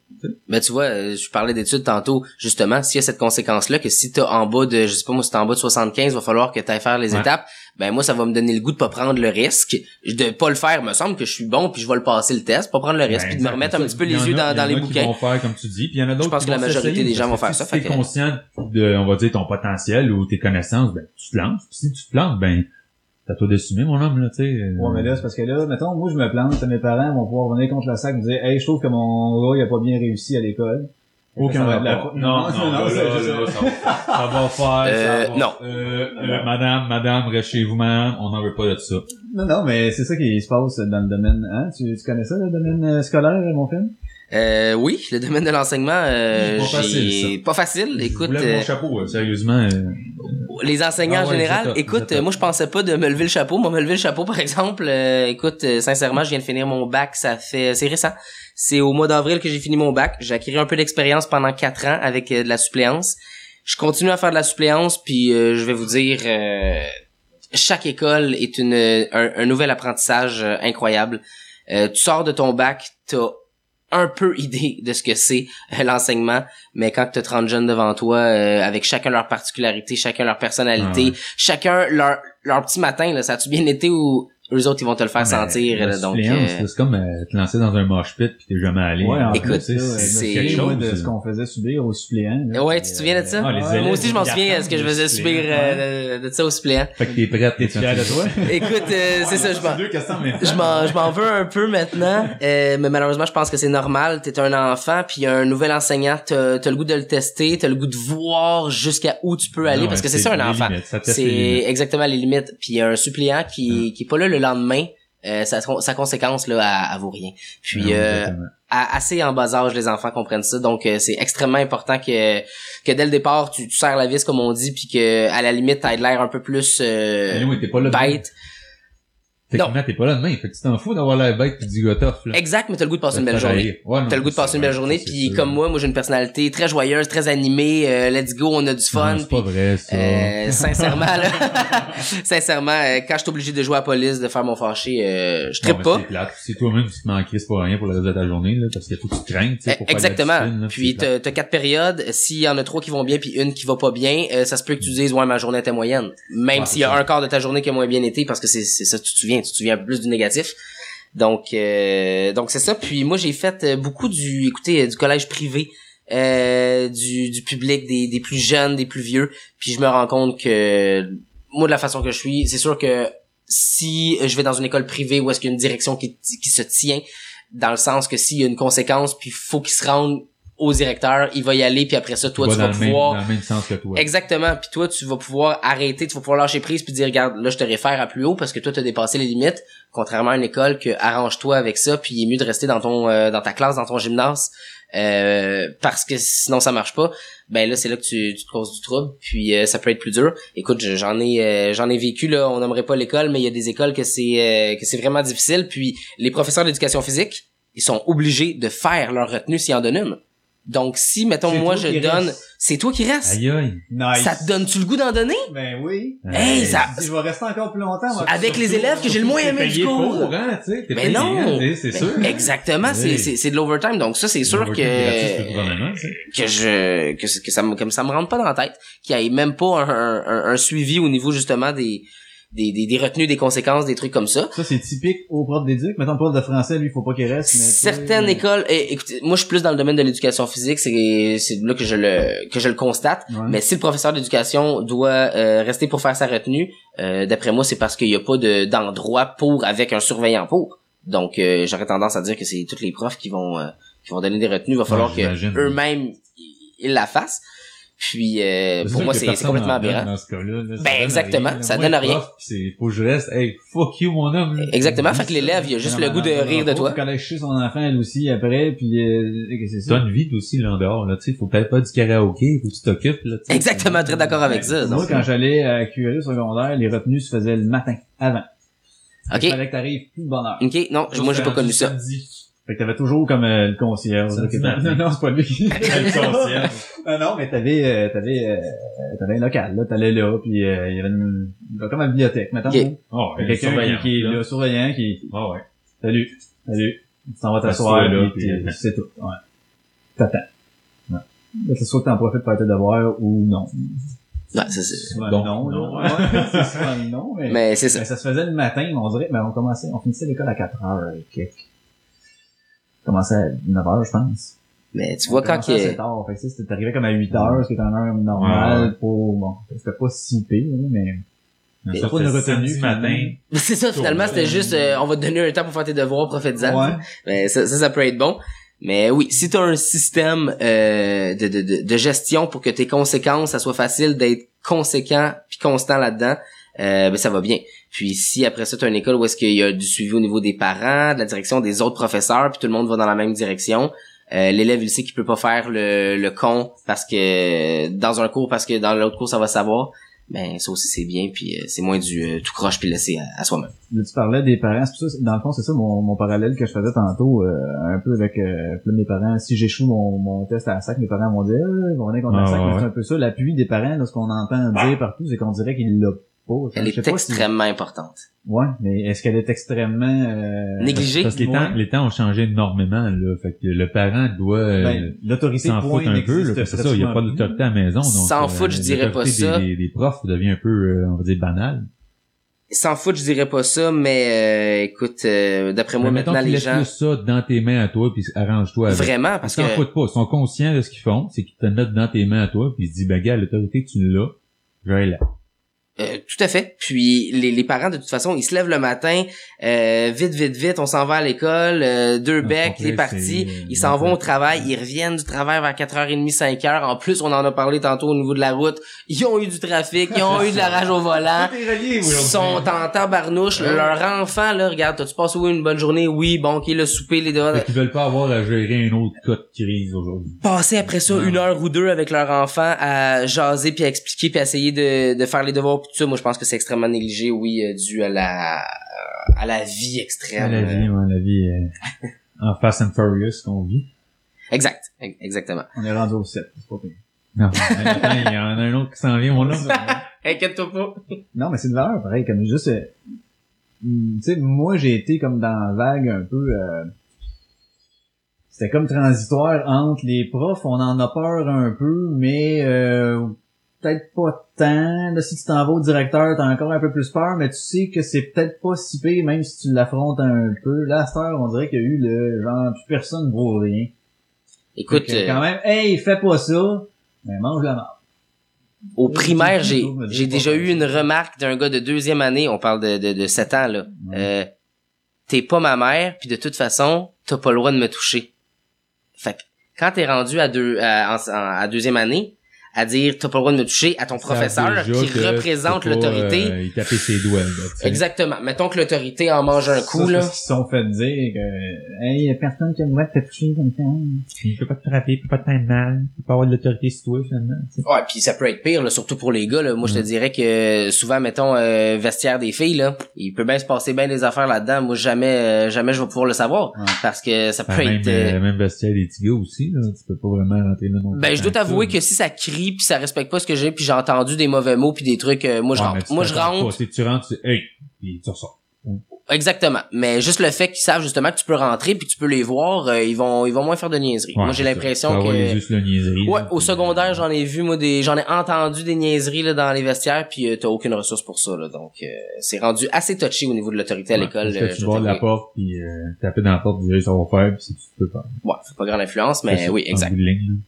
Mais tu vois, euh, je parlais d'études tantôt, justement, s'il y a cette conséquence-là, que si t'as en bas de, je sais pas moi, si t'es en bas de 75, va falloir que t'ailles faire les Ouais. étapes, ben moi, ça va me donner le goût de pas prendre le risque, de pas le faire, me semble que je suis bon, puis je vais le passer le test, pas prendre le risque, Ben, puis de me remettre un petit peu les yeux a- dans, dans les qui bouquins. vont faire comme tu dis, puis il y en a d'autres pense qui que la majorité des gens vont faire ça, Si t'es que- conscient de, on va dire, ton potentiel ou tes connaissances, ben, tu te lances. Puis si tu te plantes, ben, t'as toi d'assumer, mon homme, là, tu sais. euh, Ouais, mais là, c'est parce que là, mettons, moi, je me plante, mes parents vont pouvoir venir contre le sac et me dire, hey, je trouve que mon gars, il a pas bien réussi à l'école. Aucun la rapport. faute- Non, non, non, là, là, là, ça va- ça va faire, Euh, ça va- <laughs> non. Euh, euh, madame, madame, reste chez vous, madame, on n'en veut pas de ça. Non, non, mais c'est ça qui se passe dans le domaine, hein? Tu, tu connais ça, le domaine euh, scolaire, mon film? Euh, oui, le domaine de l'enseignement, euh, Pas facile, pas facile. Écoute, je vous lève euh, mon chapeau, euh, sérieusement. Les enseignants Ah en ouais, général, écoute, euh, moi je pensais pas de me lever le chapeau. Moi, me lever le chapeau, par exemple, euh, écoute, euh, sincèrement, je viens de finir mon bac, ça fait, c'est récent. C'est au mois d'avril que j'ai fini mon bac. J'ai acquis un peu d'expérience pendant quatre ans avec euh, de la suppléance. Je continue à faire de la suppléance, puis euh, je vais vous dire, euh, chaque école est une un, un nouvel apprentissage incroyable. Euh, tu sors de ton bac, t'as un peu <laughs> idée de ce que c'est euh, l'enseignement, mais quand tu as 30 jeunes devant toi, euh, avec chacun leur particularité, chacun leur personnalité, Ah ouais. chacun leur leur petit matin, là, ça a-tu bien été ou eux autres ils vont te le faire sentir, là, donc euh, c'est comme euh, te lancer dans un mosh pit puis t'es jamais allé. Ouais, en Écoute, c'est- quelque chose, de ce euh. qu'on faisait subir aux suppléants. là, Ouais, tu te souviens de ça? Ah, les ouais, élèves, moi aussi je m'en souviens, ce que je faisais subir euh, de, ça aux suppléants. Fait que t'es prête, T'es fier de toi? <laughs> Écoute, euh, c'est ça, je m'en deux questions, mais je m'en je m'en veux un peu maintenant <laughs> euh, mais malheureusement je pense que c'est normal t'es un enfant puis il y a un nouvel enseignant t'as t'as le goût de le tester t'as le goût de voir jusqu'à où tu peux aller parce que c'est ça un enfant c'est exactement les limites puis il y a un suppléant qui qui est pas là le lendemain euh, sa, sa conséquence là à, à vaut rien. Puis Non, euh, à- assez en bas âge les enfants comprennent ça. Donc euh, c'est extrêmement important que que dès le départ tu, tu serres la vis comme on dit puis que à la limite t'as de l'air un peu plus euh, oui, pas là bête Techniquement, t'es pas là demain. Fait que tu t'en fous d'avoir la bête pis du gars tough, là. exact mais t'as le goût de passer une belle journée. Ouais, T'as le goût de passer une belle journée, puis comme moi, moi j'ai une personnalité très joyeuse, très animée, euh, let's go, on a du fun. C'est pas vrai, ça. euh, sincèrement, là, <laughs> sincèrement, euh, quand je suis obligé de jouer à la police, de faire mon fâché, euh, je trippe pas. C'est toi-même qui te manquerais c'est pas rien pour le reste de ta journée, là, parce qu'il faut que tu craignes, tu sais, Eh, pour faire Exactement. discipline, là, puis t'as quatre périodes. S'il y en a trois qui vont bien puis une qui va pas bien, euh, ça se peut que tu dises ouais ma journée était moyenne. Même s'il y a un quart de ta journée qui a moins bien été parce que c'est c'est ça tu te souviens, tu te souviens plus du négatif. Donc euh, donc c'est ça. Puis moi j'ai fait euh, beaucoup du écoutez euh, du collège privé. euh, du, du public, des, des plus jeunes, des plus vieux, puis je me rends compte que moi de la façon que je suis, c'est sûr que si je vais dans une école privée où est-ce qu'il y a une direction qui, qui se tient, dans le sens que s'il y a une conséquence, puis faut qu'il se rende au directeur, il va y aller, puis après ça, toi, Tu tu vas même- pouvoir... dans le même sens que toi. Exactement, puis toi, tu vas pouvoir arrêter, tu vas pouvoir lâcher prise, puis dire, regarde, là, je te réfère à plus haut, parce que toi, tu as dépassé les limites, contrairement à une école que arrange-toi avec ça, puis il est mieux de rester dans ton euh, dans ta classe, dans ton gymnase, euh, parce que sinon ça marche pas. Ben là, c'est là que tu, tu te causes du trouble, puis euh, ça peut être plus dur. Écoute, je- j'en ai euh, j'en ai vécu là, on n'aimerait pas l'école, mais il y a des écoles que c'est euh, que c'est vraiment difficile. Puis les professeurs d'éducation physique, ils sont obligés de faire leur retenue s'ils en donnent une. Donc si mettons moi je donne, c'est toi qui restes. Aïe aïe. Nice. Ça te donne-tu le goût d'en donner? Ben oui. Hey, Hey, ça je vais rester encore plus longtemps, moi. avec les élèves que j'ai le moins aimé du cours. pour, hein. T'es Mais payé, non. hein, c'est sûr. Exactement, c'est Oui. c'est c'est de l'overtime. Donc ça c'est sûr que que je que, que ça me comme ça me rentre pas dans la tête qu'il y ait même pas un, un, un suivi au niveau justement des des, des, des retenues, des conséquences, des trucs comme ça. Ça, c'est typique au prof d'éduc. Mettons, le prof de français, lui, il faut pas qu'il reste. mais Certaines écoles, écoutez, moi je suis plus dans le domaine de l'éducation physique, c'est c'est là que je le que je le constate. Ouais. Mais si le professeur d'éducation doit euh, rester pour faire sa retenue, euh, d'après moi c'est parce qu'il y a pas de d'endroit pour avec un surveillant pour. Donc euh, j'aurais tendance à dire que c'est tous les profs qui vont euh, qui vont donner des retenues. Il va falloir que eux-mêmes ils la fassent. Puis euh, pour moi c'est complètement aberrant. Dans ce cas-là, là. Ça Ben, exactement, rien. ça Moi, donne le rien. C'est, faut que je reste, hey, fuck you, mon homme. là. Exactement. Fait que l'élève il a juste le goût de rire de faut toi. qu'elle aille chez son enfant, elle aussi, après, puis euh, c'est ça. une vie aussi, là, en dehors, là, tu sais. Faut peut-être pas du karaoké, faut que tu t'occupes, là, tu sais. Exactement, très d'accord avec ça. Moi, quand j'allais à QRI secondaire, les retenues se faisaient le matin, avant. Ok. Il fallait que t'arrives plus de bonne heure. Ok, non, moi j'ai pas connu ça. Fait que t'avais toujours comme euh, le concierge. Ça là, qui- matin. non, <laughs> non, c'est pas lui qui... <laughs> Le concierge. <laughs> Ah non, mais t'avais, euh, t'avais, euh, t'avais un local, là, t'allais là, puis euh, il y avait une, comme une bibliothèque, mettons. Ok. Il Oh, y a quelqu'un qui, qui est là, surveillant, qui, Ah ouais. salut, salut, tu t'en vas t'asseoir, là, puis puis, c'est tout, ouais. T'attends. Ouais. Là, c'est soit que t'en profites pour tes devoirs ou non. Ouais, ça, c'est- Souvent Donc, non, non. Ouais, c'est souvent non, mais... Mais c'est ça. Mais ça se faisait le matin, on dirait, mais on commençait, on finissait l'école à 4 heures et quelques. Commençait à 9 heures, je pense. Mais tu vois quand qu'il assez tard. Fait que ça, c'était arrivé comme à 8 heures, ce qui est en heure normale Ouais, pour, bon, c'était pas si pire, mais Mais ça, pas une retenue, matin. c'est ça finalement c'était juste euh, on va te donner un temps pour faire tes devoirs profites-en. Ouais. Mais ça, ça ça peut être bon. Mais oui, si tu as un système euh, de, de, de, de gestion pour que tes conséquences, ça soit facile d'être conséquent puis constant là-dedans, euh, ben ça va bien. Puis si après ça tu as une école où est-ce qu'il y a du suivi au niveau des parents, de la direction des autres professeurs, puis tout le monde va dans la même direction, euh, l'élève il sait qu'il peut pas faire le, le con parce que dans un cours parce que dans l'autre cours ça va savoir. Ben ça aussi c'est bien puis euh, c'est moins du euh, tout croche puis laissé à, à soi-même. Tu parlais des parents, ça, dans le fond, c'est ça mon, mon parallèle que je faisais tantôt, euh, un peu avec euh, mes parents. Si j'échoue mon, mon test à la SAC, mes parents vont dire, euh, ils vont venir contre la Ah, SAC, ouais, mais c'est un peu ça, l'appui des parents, là, ce qu'on entend dire partout, c'est qu'on dirait qu'il l'a pas. Elle est si- extrêmement importante. Ouais, mais est-ce qu'elle est extrêmement... Euh... Négligée. Parce que les temps, Ouais. les temps ont changé énormément, là. Fait que le parent doit, euh, Ben, l'autorité s'en foutre un peu, là. parce que ça, il n'y a pas d'autorité à la maison. donc, S'en euh, foutre, je dirais pas ça. Des, des, des profs devient un peu, euh, on va dire, banal. Sans foutre, je dirais pas ça, mais euh, écoute, euh, d'après moi Mais maintenant les gens plus ça dans tes mains à toi, puis arrange-toi avec. vraiment Ils parce s'en que foutent pas. Ils sont conscients de ce qu'ils font. C'est qu'ils te mettent dans tes mains à toi, puis ils se disent, ben, gars, l'autorité, tu l'as. Je vais là. Euh, tout à fait. Puis les, les parents de toute façon, ils se lèvent le matin, euh, vite vite vite, on s'en va à l'école, euh, deux becs, les partis, c'est- ils s'en vont au travail, ils reviennent du travail vers 4h30, 5h. En plus, on en a parlé tantôt au niveau de la route. Ils ont eu du trafic, ils ont eu de la rage au volant. <laughs> Ils sont en tabarnouche. Leur enfant, là, regarde, t'as-tu passé oui, une bonne journée? Oui, bon, ok, le souper, les deux. Qu'ils veulent pas avoir à gérer une autre cas de crise aujourd'hui. passer après ça une heure ou deux avec leur enfant à jaser puis à expliquer puis à essayer de, de faire les devoirs tout ça moi je pense que c'est extrêmement négligé oui euh, dû à la à la vie extrême À la vie, ouais, la vie, euh, en Fast and Furious qu'on vit. exact exactement On est rendu au 7, c'est pas pire. Non, mais attends, il y en a un autre qui s'en vient, mon homme. <laughs> inquiète-toi pas Non, mais c'est une valeur, pareil, comme juste... euh, hum, tu sais, moi, j'ai été comme dans la vague un peu... euh, c'était comme transitoire entre les profs, on en a peur un peu, mais euh, peut-être pas tant. Là, si tu t'en vas au directeur, t'as encore un peu plus peur, mais tu sais que c'est peut-être pas si pire, même si tu l'affrontes un peu. Là, à cette heure, on dirait qu'il y a eu le genre, plus personne vaut rien. écoute que, euh, quand même, hey, fais pas ça, mais mange la marde. au primaire j'ai j'ai déjà eu une remarque d'un gars de deuxième année on parle de de, de 7 ans là Euh, t'es pas ma mère puis de toute façon t'as pas le droit de me toucher fait que quand t'es rendu à deux à, en- en- à deuxième année à dire t'as pas le droit de me toucher à ton professeur qui représente l'autorité euh, il tapait ses doigts, là, exactement mettons que l'autorité en mange un coup Ça, là qu'ils se sont fait dire que, hey, y a personne qui a le droit de te toucher comme ça. Il peut pas te frapper, il peut pas te faire mal, il peut pas avoir de l'autorité sur toi, finalement. tu sais. Ouais, puis ça peut être pire, là, surtout pour les gars. Là. Moi, je te dirais que souvent, mettons, euh, vestiaire des filles, là, il peut bien se passer bien des affaires là-dedans. Moi, jamais, euh, jamais je vais pouvoir le savoir. Ouais. Parce que ça peut Enfin, même, être... euh, euh, même vestiaire des petits gars aussi, là. Tu peux pas vraiment rentrer là non plus. Ben, je dois t'avouer que si ça crie puis ça respecte pas ce que j'ai puis j'ai entendu des mauvais mots puis des trucs, euh, moi je Ouais, rentre. Moi je rentre. pas. Si tu rentres, tu hey, puis tu ressors. Exactement. Mais juste le fait qu'ils savent justement que tu peux rentrer puis que tu peux les voir, euh, ils vont ils vont moins faire de niaiseries. Ouais, moi j'ai l'impression vas les que yeux sur le niaiserie, Ouais, là, au secondaire, j'en ai vu moi des j'en ai entendu des niaiseries là dans les vestiaires puis euh, t'as aucune ressource pour ça là. Donc euh, c'est rendu assez touché au niveau de l'autorité à Ouais, l'école. parce euh, que tu vois de la porte puis euh, taper dans la porte du ça va faire puis que tu peux faire. Ouais, c'est pas grande influence mais oui, exact. de ligne.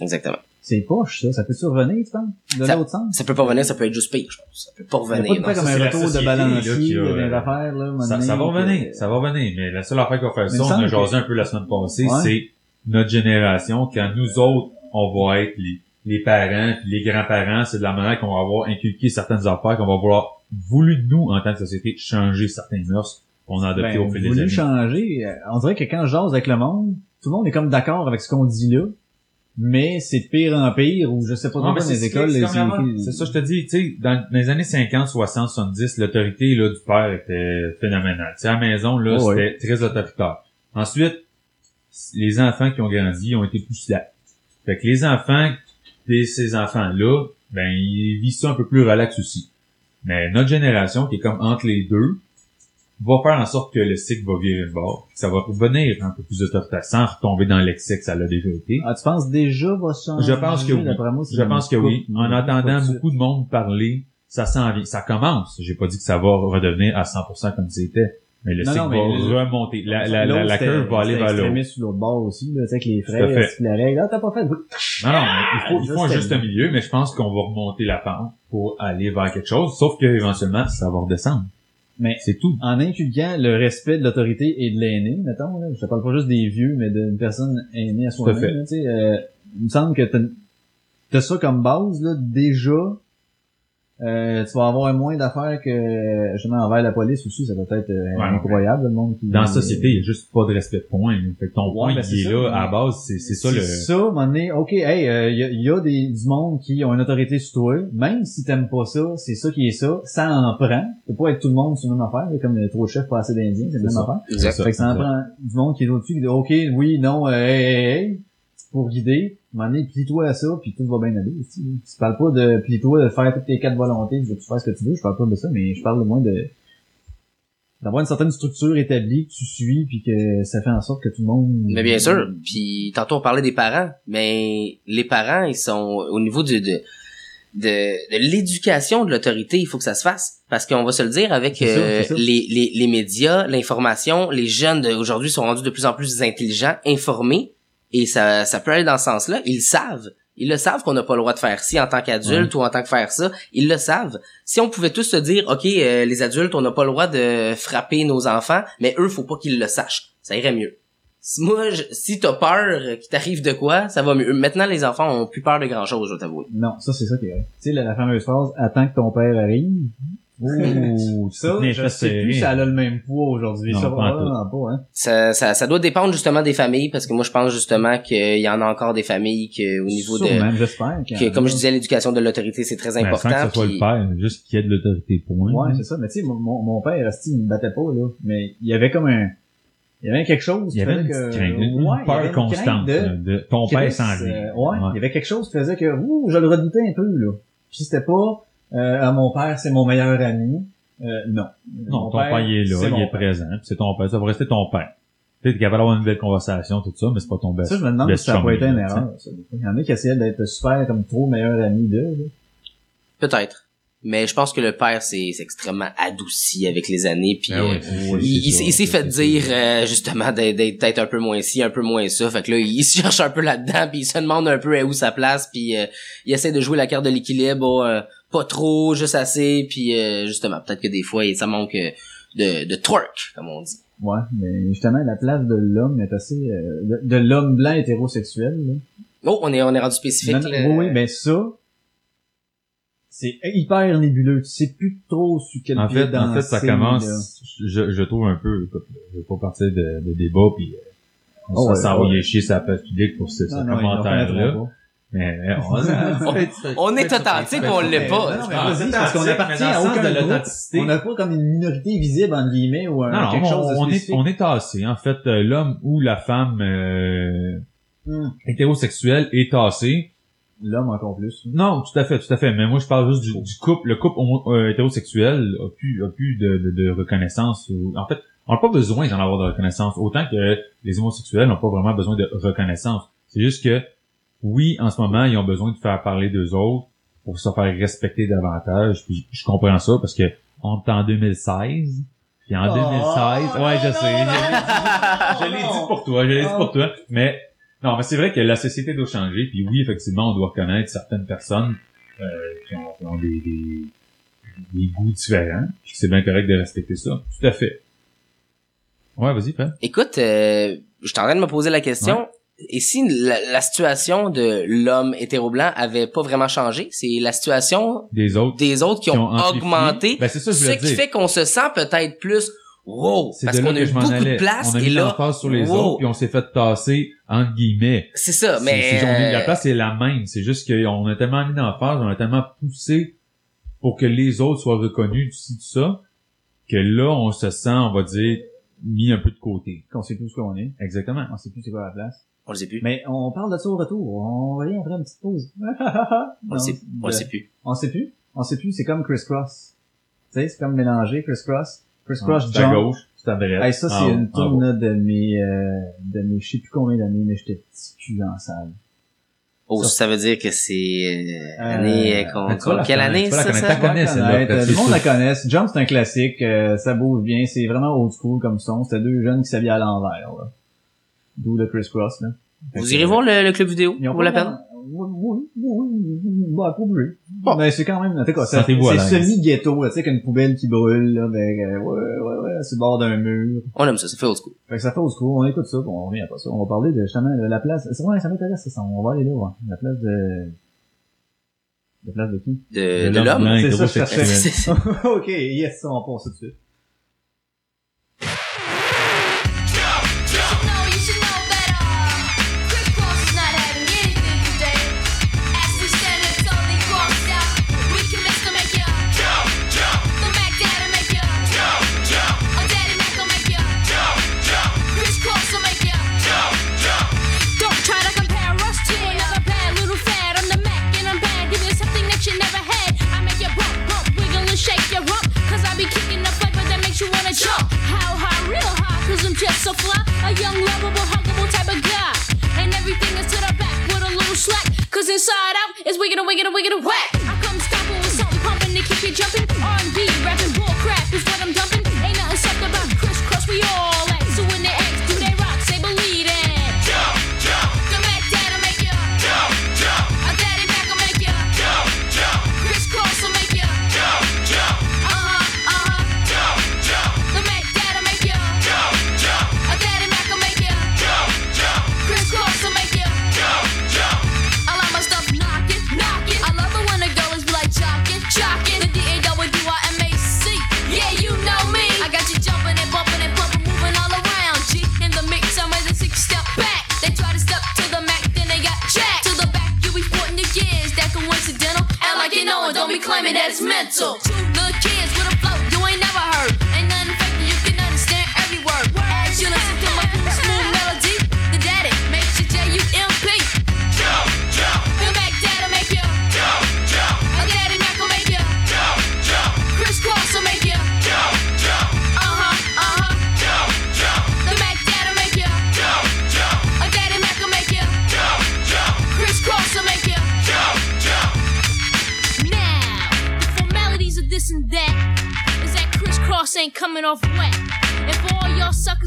Exactement. C'est poche, ça. Ça peut-tu revenir, tu penses? De Ça- l'autre sens? Ça peut pas revenir, ça peut être juste pire, je pense. Ça peut pas Il y a revenir. pas de non. comme ça, un retour de balancier, qui a, de des affaires, là. Ça, ça va que- revenir, ça va revenir. Mais la seule affaire qu'on fait ça, il on a jasé que- un peu la semaine passée, Ouais. c'est notre génération, quand nous autres, on va être les, les parents, puis les grands-parents, c'est de la manière qu'on va avoir inculqué certaines affaires, qu'on va vouloir voulu nous, en tant que société, changer certaines mœurs qu'on a adoptées Ben, au fil des voulu années. changer. euh, On dirait que quand je jase avec le monde, tout le monde est comme d'accord avec ce qu'on dit là, mais c'est de pire en pire, ou je sais pas dans c'est les écoles. c'est ça, je te dis, tu sais, dans, dans les années 50, 60, 70, l'autorité là, du père était phénoménale. Tu sais, à la maison, là, Oh, c'était très autoritaire. Ensuite, les enfants qui ont grandi ont été plus slack. Fait que les enfants de ces enfants-là, ben, ils vivent ça un peu plus relax aussi. Mais notre génération, qui est comme entre les deux, va faire en sorte que le cycle va virer de bord. Ça va revenir un peu plus autoritaire, sans retomber dans l'excès que ça l'a déjà été. Ah, tu penses déjà va changer? Je pense que oui. moi, Je pense que oui. En entendant beaucoup de monde parler, ça s'en vient. Ça commence. J'ai pas dit que ça va redevenir à 100% comme c'était. Mais le Non, cycle non, mais va le- remonter. La, la, la, curve va aller vers le haut. extrémiste sur l'autre bord aussi, là, tu sais, avec les c'est la règle. Ah, t'as pas fait. Non, non, mais il faut, il faut un juste milieu, mais je pense qu'on va remonter la pente pour aller vers quelque chose, sauf que éventuellement, ça va redescendre. Mais C'est tout. en inculquant le respect de l'autorité et de l'aîné, mettons, là, je te parle pas juste des vieux, mais d'une personne aînée à soi-même, tu sais, euh, il me semble que t'as, t'as ça comme base, là, déjà, euh, tu vas avoir moins d'affaires que, justement, envers la police aussi, ça doit être euh, Ouais, incroyable, le monde qui... Dans la société, il y a juste pas de respect de point. Fait que ton Ouais, point, ben, il c'est est ça. là, à la base, c'est, c'est ça C'est le... ça, à un moment donné, ok, hey, euh, il y, a, y a des, du monde qui ont une autorité sur toi, même si t'aimes pas ça, c'est ça qui est ça, ça en prend. Ça peut pas être tout le monde sur la même affaire, comme le trop de chef pas assez d'indiens, c'est la même ça. affaire. Exact. C'est Fait que ça en prend du monde qui est au-dessus, qui dit ok, oui, non, euh, hey, hey, hey, pour guider. À un moment donné, plie-toi à ça, puis tout va bien aller. aussi. Tu parles pas de plie-toi, de faire toutes tes quatre volontés, de tu faire ce que tu veux, je parle pas de ça, mais je parle au moins de d'avoir une certaine structure établie que tu suis puis que ça fait en sorte que tout le monde Mais bien sûr. Puis tantôt on parlait des parents, mais les parents ils sont au niveau du de de, de l'éducation de l'autorité, il faut que ça se fasse parce qu'on va se le dire avec euh, les, les les médias, l'information, les jeunes d'aujourd'hui sont rendus de plus en plus intelligents, informés et ça ça peut aller dans ce sens-là, ils le savent. Ils le savent qu'on n'a pas le droit de faire ci en tant qu'adulte ou en tant que faire ça. Ils le savent. Si on pouvait tous se dire, OK, euh, les adultes, on n'a pas le droit de frapper nos enfants, mais eux, faut pas qu'ils le sachent. Ça irait mieux. Si moi, je- si t'as peur qu'il t'arrive de quoi, ça va mieux. Maintenant, les enfants ont plus peur de grand chose, je vais t'avouer. Non, ça c'est ça qui est vrai. Tu sais, la, la fameuse phrase « Attends que ton père arrive Ouh, <laughs> ça, je sais plus si elle a le même poids aujourd'hui. Non, Ça pas pas, hein. Ça, ça, ça doit dépendre justement des familles, parce que moi, je pense justement qu'il y en a encore des familles que, au niveau de, Sûrement, en que, comme je disais, l'éducation de l'autorité, c'est très Ben, important. sans que ce soit puis- le père, juste qu'il y ait de l'autorité, point. Ouais, c'est ça. Mais tu sais, mon, mon père, il me battait pas, là. Mais il y avait comme un... Il y avait quelque chose Il y qui avait une faisait petite que... crainte, une Ouais, il y avait peur une constante de- de, de ton père lui. euh, ouais, il y avait quelque chose qui faisait que, ouh, je le redoutais un peu, là. Puis c'était pas, euh, ah, mon père, c'est mon meilleur ami. Euh, non. Non, Mon ton père, il est là, il est père. présent, c'est ton père, ça va rester ton père. Peut-être qu'il capable d'avoir une belle conversation, tout ça, mais c'est pas ton best. Ça, je me demande si ça a pas été une erreur. ça. Il y en a qui essayaient d'être super comme trop meilleur ami d'eux. là. Peut-être. Mais je pense que le père, c'est c'est extrêmement adouci avec les années, puis Ah oui, euh, il, s'est- s'est fait dire euh, justement d'être peut-être un peu moins ci, un peu moins ça. Fait que là, il <laughs> se cherche un peu là-dedans, puis il se demande un peu où sa place, puis euh, il essaie de jouer la carte de l'équilibre, euh, pas trop, juste assez, puis euh, justement, peut-être que des fois, il- ça manque euh, de, de twerk, comme on dit. Ouais, mais justement, la place de l'homme est assez... euh, de, de l'homme blanc hétérosexuel. Là. Oh, on est on est rendu spécifique. Non, non, là. oui, oui, ben ça, c'est hyper nébuleux. Tu sais plus trop sur quel En pied fait, en fait, ça commence, je, je trouve un peu, je vais pas partir de, de débat, puis euh, on Oh, va ouais, chier sa page publique pour ce, ce commentaire-là. Mais euh, on, <laughs> On est authentique, on l'est pas. Non, mais Ah, parce qu'on appartient à aucun de l'authenticité. On n'a pas comme une minorité visible, entre guillemets, ou un, Non, non, quelque on, chose de on est, on est tassé. En fait, euh, l'homme ou la femme euh, Hmm. hétérosexuelle est tassé. l'homme encore plus. Non, tout à fait, tout à fait. Mais moi, je parle juste du, du couple. Le couple homo- euh, hétérosexuel a plus, a plus de, de, de reconnaissance. Ou, en fait, on n'a pas besoin d'en avoir de reconnaissance. Autant que les homosexuels n'ont pas vraiment besoin de reconnaissance. C'est juste que, oui, en ce moment, ils ont besoin de faire parler d'eux autres pour se faire respecter davantage. Puis je comprends ça parce que on est en 2016. Puis en Oh, 2016, ouais, je non, sais. non, je l'ai- dit pour toi, je l'ai dit pour toi. Mais non, mais c'est vrai que la société doit changer. Puis oui, effectivement, on doit reconnaître certaines personnes euh, qui ont, qui ont des, des, des goûts différents. Puis c'est bien correct de respecter ça. Tout à fait. Ouais, vas-y, Fred. Écoute, euh, je suis en train de me poser la question. Et si la, la situation de l'homme hétéro-blanc avait pas vraiment changé, c'est la situation Des autres. des autres qui, qui ont, augmenté, Ben, c'est ça, je ce qui dire. fait qu'on se sent peut-être plus wow, parce là qu'on a eu beaucoup allais. de place on a et mis là, l'emphase sur les wow. autres, puis on s'est fait tasser, entre guillemets. c'est ça, mais la place est la même. C'est juste qu'on a tellement mis d'emphase, on a tellement poussé pour que les autres soient reconnus, tout ci, tout ça, que là, on se sent, on va dire, mis un peu de côté. Qu'on sait plus ce qu'on est. Exactement. On sait plus c'est quoi la place. On le sait plus. Mais on parle de ça au retour. On revient après une petite pause. <laughs> On le sait, on le sait plus. On sait plus. On sait plus. C'est comme Criss Cross. Tu sais, c'est comme mélanger Criss Cross. Criss Ouais, Cross c'est à jump. gauche, c'est à droite. Hey, ça, en c'est haut, une tourne là, de mes, euh, de mes, je sais plus combien d'années, mais j'étais petit cul en salle. Oh, Ça- ça, veut dire que c'est euh, Euh, année euh, qu'on- quelle année ça, ça? Tout le monde la connaît. Jump, c'est un classique. euh, ça bouge bien. C'est vraiment old school comme son. C'était deux jeunes qui s'habillaient à l'envers, là. D'où le Criss Cross, là. Fait Vous que, irez voir le, le club vidéo Ils ont pour pas la peine. Oui, oui, oui, oui, bah, pas obligé. Mais c'est quand même, en tout cas, ça- Sentez-vous à c'est l'aise. semi-ghetto, là, tu sais, qu'une poubelle qui brûle, là, ben, euh, ouais, ouais, ouais, sur le bord d'un mur. On aime ça, ça fait old school. Fait que ça fait au secours, on écoute ça, puis on revient après ça. On va parler de, justement, de la place, c'est vrai, ça m'intéresse, ça, on va aller là, ouais. La place de, la place de qui? De, De l'homme. C'est ça, je cherchais. <laughs> C'est- c'est- <laughs> ok, yes, ça, on passe tout de suite. So fly. A young, lovable, huggable type of guy. And everything is to the back with a little slack. Cause inside out is wicked and wicked and wicked and whack. I come stopping with something pumping to keep you jumping. R&B,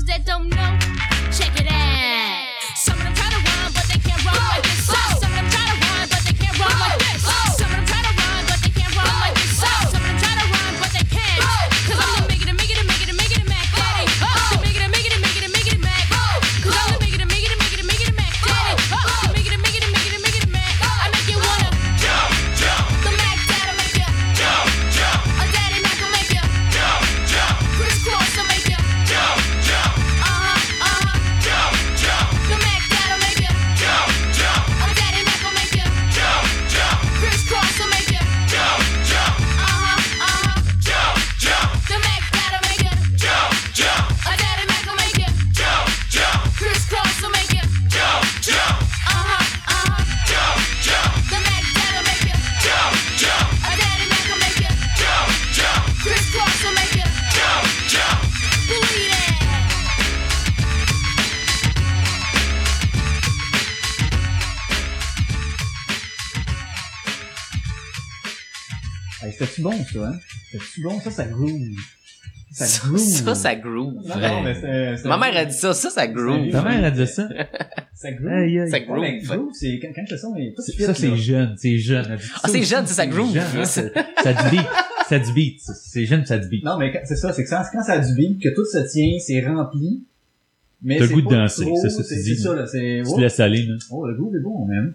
that don't know, c'était-tu bon, ça, hein? C'était-tu bon? Ça, ça groove. Ça Ça, groove. ça, ça groove. Non, non, mais c'était- Ma mère a dit ça, ça, ça groove. Ta mère a dit ça? <laughs> Ça groove. Ça Ouais, groove. mais groove, c'est quand, quand le son est tout C'est- Ça, c'est jeune, c'est jeune. Ah, c'est jeune, c'est ça groove. jeune, hein, c'est- <laughs> Ça du beat. Ça du beat. C'est- C'est jeune, ça du beat. Non, mais c'est ça, c'est que ça, quand ça a du beat, que tout se tient, c'est rempli. Mais T'as le c'est goût de pas danser, trop, c'est ça c'est c'est ça, là, c'est... Tu Oh, te laisses aller, là. oh, le groove est bon, man.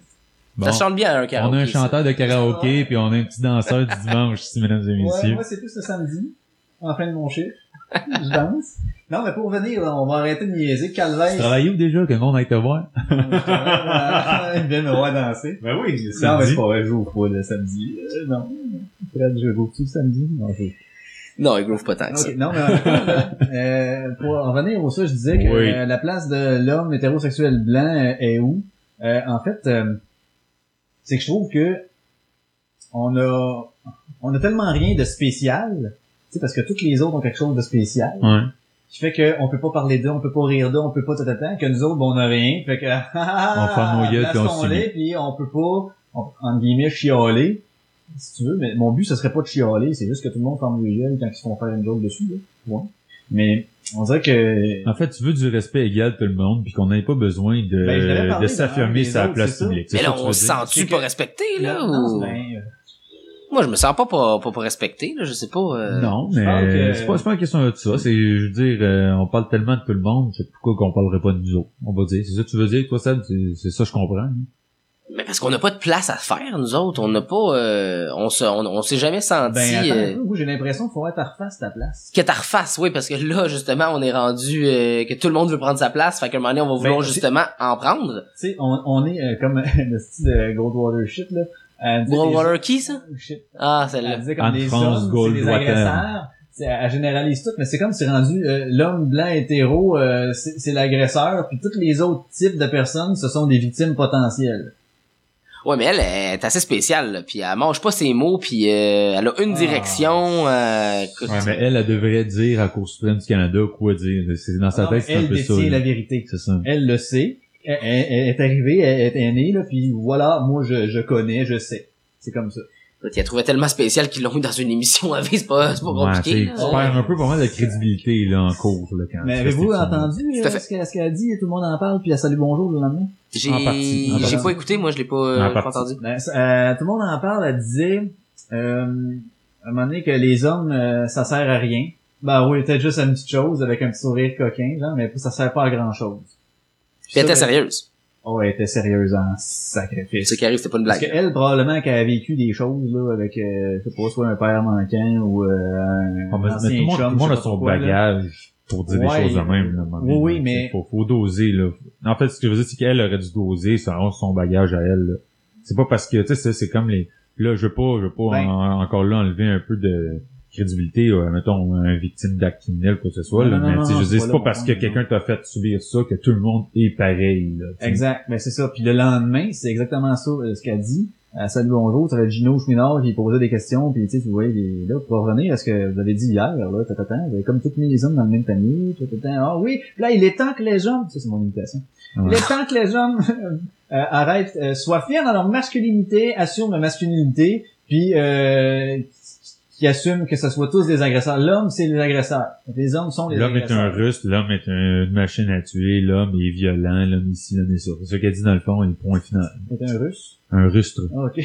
Bon. Ça chante bien un On karaoké. a un ça. chanteur de karaoké, puis on a un petit danseur du dimanche ici, mesdames et Ouais, messieurs. moi, c'est plus le samedi, en fin de mon chiffre. Je danse. Non, mais pour revenir, là, on va arrêter de niaiser. Tu Calvaire. travailles où déjà, que le monde aille te voir? <laughs> Il vient me voir danser. Ben oui, Non, mais c'est pas vrai, je joue pas le samedi. Euh, non. Fred, je joue tu le samedi? Non, je. Non, il groove pas tant que ça. Ok, non, mais euh, pour en revenir au ça, je disais que Oui. euh, la place de l'homme hétérosexuel blanc euh, est où? Euh, en fait, euh, c'est que je trouve que on a on a tellement rien de spécial, tu sais, parce que toutes les autres ont quelque chose de spécial, Ouais. qui fait que on peut pas parler d'eux, on peut pas rire d'eux, on peut pas tatata, que nous autres, bon, on a rien, fait que <laughs> On ferme nos gueules, puis on laisse-t-on-les, subit. puis on peut pas, on, entre guillemets, chialer, si tu veux, mais mon but, ce serait pas de chialer, c'est juste que tout le monde ferme les gueules quand ils se font faire une joke dessus, là. Ouais. Mais, on dirait que, En fait, tu veux du respect égal de tout le monde, puis qu'on n'ait pas besoin de, Ben, de s'affirmer sa place publique. Mais là, que on se sent-tu pas que- respecté, là? Ou- ben, euh, Moi, je me sens pas pas, pas, pas respecté, là. Je sais pas. euh, Non, mais que- c'est pas, c'est pas une question de ça. C'est, je veux dire, euh, on parle tellement de tout le monde, c'est pourquoi qu'on parlerait pas de nous autres. On va dire. C'est ça que tu veux dire, toi, Seb? C'est, c'est ça, je comprends. hein. Mais parce qu'on n'a pas de place à faire, nous autres. On n'a pas, euh, on se, on, on s'est jamais senti, ben, euh, j'ai l'impression qu'il faut être à refasse ta place. que t'as refasse, oui, parce que là, justement, on est rendu, euh, que tout le monde veut prendre sa place, fait qu'à un moment donné, on va vouloir Ben, justement en prendre. Tu sais, on, on est euh, comme <laughs> le style de Goldwater shit, là. Elle Goldwater qui, ça? Shit. Ah, Elle celle-là. disait comme France hommes, des Goldwater. agresseurs. Elle généralise tout, mais c'est comme c'est rendu euh, l'homme blanc hétéro, euh, c'est c'est l'agresseur, puis tous les autres types de personnes, ce sont des victimes potentielles. Ouais, mais elle, elle est assez spéciale, là, puis elle mange pas ses mots, puis euh, elle a une Ah. direction. Euh, écoute, Ouais, mais elle, elle devrait dire à Cour suprême du Canada quoi dire. C'est dans sa Non, tête, c'est un elle peu ça. détient là. la vérité. C'est ça. Elle le sait. Elle, elle- elle est arrivée, elle, elle est née, là, puis voilà, moi je, je connais, je sais. C'est comme ça. Il a trouvé tellement spécial qu'ils l'ont mis dans une émission à vie, c'est pas, c'est pas Ouais, compliqué. là. tu perds un peu pas mal de crédibilité, là, en cours, là, quand Mais avez-vous entendu Tout à euh, fait. ce qu'elle qu'elle a dit? Tout le monde en parle, puis elle salue bonjour le lendemain? J'ai, pas écouté, moi, je l'ai pas, euh, En pas partie. entendu. Ben, euh, tout le monde en parle, elle disait euh, à un moment donné que les hommes, euh, ça sert à rien. Ben oui, peut-être juste à une petite chose avec un petit sourire coquin, genre, mais ça sert pas à grand chose. Puis elle était sérieuse. Oh, elle était sérieuse en sacrifice. Ce qui arrive, c'était pas une Parce blague. qu'elle, probablement qu'elle a vécu des choses, là, avec, euh, je sais pas, soit un père manquant ou euh, un Ah, mais, mais tout le monde, chum, tout le monde je a son quoi, là. bagage pour dire Ouais, des choses de même. Là, oui, oui, là. mais- Faut, faut doser, là. En fait, ce que je veux dire, c'est qu'elle aurait dû doser selon son bagage à elle, là. C'est pas parce que, tu sais, c'est- c'est comme les... Là, je veux pas, je veux pas Ben. en- encore là enlever un peu de crédibilité, euh, mettons, un victime d'acte criminel, quoi que ce soit, là. non, mais, tu je dire, c'est pas parce que quelqu'un t'a fait subir ça que tout le monde est pareil, là. tu. Exact, ben c'est ça. Puis le lendemain, c'est exactement ça euh, ce qu'elle dit. Euh, salut bonjour, ça va être Gino Chouinard qui posait des questions, puis tu sais, tu voyais les, là, pour revenir à ce que vous avez dit hier, là, tatata, vous avez comme tous mis les hommes dans le même panier, tatata, ah oui, Puis là, il est temps que les hommes, ça c'est mon imitation, il est temps que les hommes <laughs> euh, arrêtent, soient fiers dans leur masculinité, assument leur masculinité, puis euh, qui assument que ce soit tous des agresseurs. L'homme, c'est les agresseurs. Les hommes sont les L'homme est agresseurs. un russe, l'homme est un- une machine à tuer, l'homme est violent, l'homme ici, l'homme est ça. C'est ce qu'elle dit dans le fond, et le point final. C'est un russe? Un rustre. Ah, ok.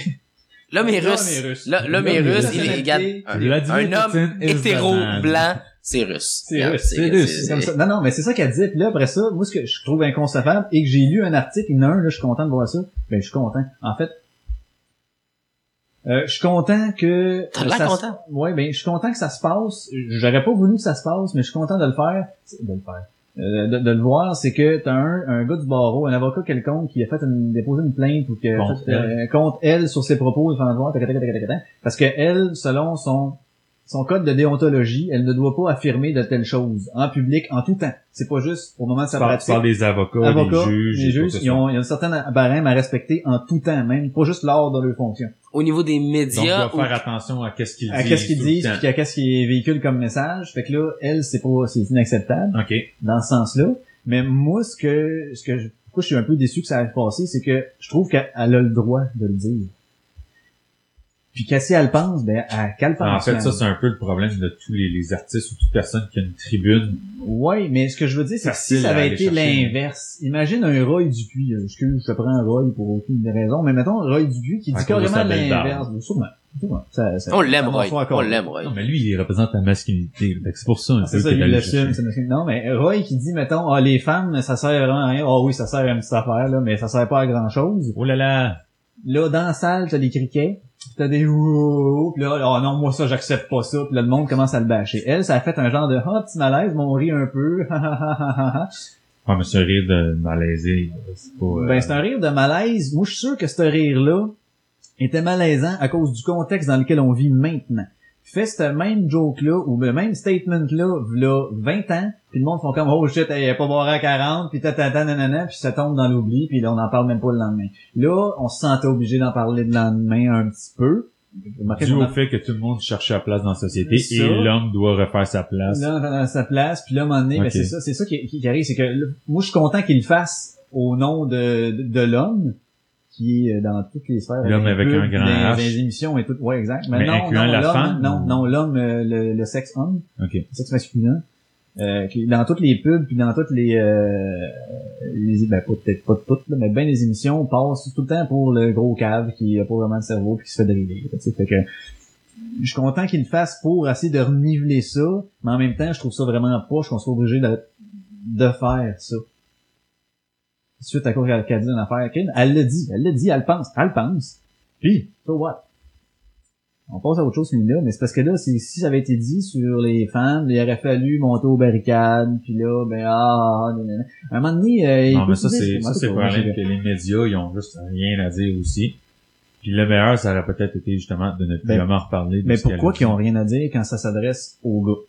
L'homme est L'homme russe. est russe. L'homme est russe, il est, regarde, un, homme hétéro, blanc, c'est russe. C'est russe, c'est russe, c'est comme ça. Non, non, mais c'est ça qu'elle disait. Puis là, après ça, moi, ce que je trouve inconcevable, et que j'ai lu un article, il y en a un, là, je suis content de voir ça. Ben, je suis content. En fait, euh, je suis content que... T'as l'air ça se- content. Ouais, ben, je suis content que ça se passe. J'aurais pas voulu que ça se passe, mais je suis content de le faire. De le faire. Euh, de, de le voir, c'est que t'as un, un gars du barreau, un avocat quelconque qui a fait une, déposé une plainte ou qui a Contre fait, euh, contre elle sur ses propos devant le voir, parce que elle, selon son son code de déontologie, elle ne doit pas affirmer de telles choses en public en tout temps. C'est pas juste au moment de sa parles, tu pratique. parles des avocats, Avocats, des juges, les juges, ils ont, ils ont un certain barème à respecter en tout temps, même pas juste lors de leur fonction. Au niveau des Donc, médias, dois faire attention à qu'est-ce qu'ils À disent. qu'est-ce qu'ils disent, puis à qu'est-ce qu'ils véhiculent comme message. Fait que là, elle, c'est pas, c'est inacceptable OK. dans ce sens-là. Mais moi, ce que, ce que, je, pourquoi je suis un peu déçu que ça ait passé, c'est que je trouve qu'elle a le droit de le dire. Puis que si elle pense, ben, à qu'elle pense. En fait, ça, c'est un peu le problème de tous les, les artistes ou toute personne qui a une tribune. Oui, mais ce que je veux dire, c'est que si Facile ça avait été l'inverse, imagine un Roy Dupuis, euh, excuse, je te prends un Roy pour aucune raison, mais mettons Roy Dupuis qui À dit carrément l'inverse. Sûrement. Sûrement. Ça, ça, On l'aime, Roy. On l'aime, Roy. Non, mais lui, il représente la masculinité. C'est pour ça un Ah, C'est peu ça, que il l'assume, chercher. c'est masculin. Non, mais Roy qui dit, mettons, ah, les femmes, ça sert vraiment à rien. Ah oui, ça sert à une petite affaire, là, mais ça sert pas à grand chose. Oh là là! Là, dans la salle, t'as les criquets, t'as des ouh, pis là, oh non, moi ça, j'accepte pas ça, pis là, le monde commence à le bâcher. Elle, ça a fait un genre de, ah, petit malaise, mais on rit un peu, Ouais, mais ce rire de malaisé, c'est pas... euh, Ben, c'est un rire de malaise. Moi, je suis sûr que ce rire-là était malaisant à cause du contexte dans lequel on vit maintenant. Fais ce même joke-là, ou le même statement-là, là, 20 ans, puis le monde font comme, oh shit, elle est pas boire à 40, puis tatata, nanana, puis ça tombe dans l'oubli, puis là, on n'en parle même pas le lendemain. Là, on se sentait obligé d'en parler le lendemain un petit peu. Dû au fait que tout le monde cherche sa place dans la société Ça. et l'homme doit refaire sa place. Là, dans sa place, puis là, à un moment donné, ben, c'est ça, c'est ça qui, qui- qui arrive, c'est que là, moi, je suis content qu'il le fasse au nom de, de, de l'homme, qui est euh, dans toutes les sphères. L'homme les avec un grand H. les émissions et tout. Ouais, exact. Mais, Mais non, incluant non, la l'homme, femme, non, ou- non, l'homme, euh, le, le sexe homme, Ok. le sexe masculin, euh, qui dans toutes les pubs, puis dans toutes les, euh, les ben, peut-être pas toutes, là, mais bien les émissions, on passe tout le temps pour le gros cave qui a pas vraiment de cerveau puis qui se fait driller. là, tu sais. Fait que, je suis content qu'il le fasse pour essayer de reniveler ça, mais en même temps, je trouve ça vraiment poche qu'on soit obligé de, de faire ça. Suite à quoi qu'elle dit une affaire, elle l'a dit, elle l'a dit, elle pense, elle pense. Puis, so what? On passe à autre chose, là, mais c'est parce que là, si ça avait été dit sur les femmes, il aurait fallu monter aux barricades, puis là, ben, ah, nanana. À un moment donné, euh, il Non, mais ça, c'est, ça, c'est le problème que les médias, ils ont juste rien à dire aussi. Puis le meilleur, ça aurait peut-être été justement de ne plus Ben, jamais reparler. de Mais pourquoi qu'ils ont rien à dire quand ça s'adresse aux gars?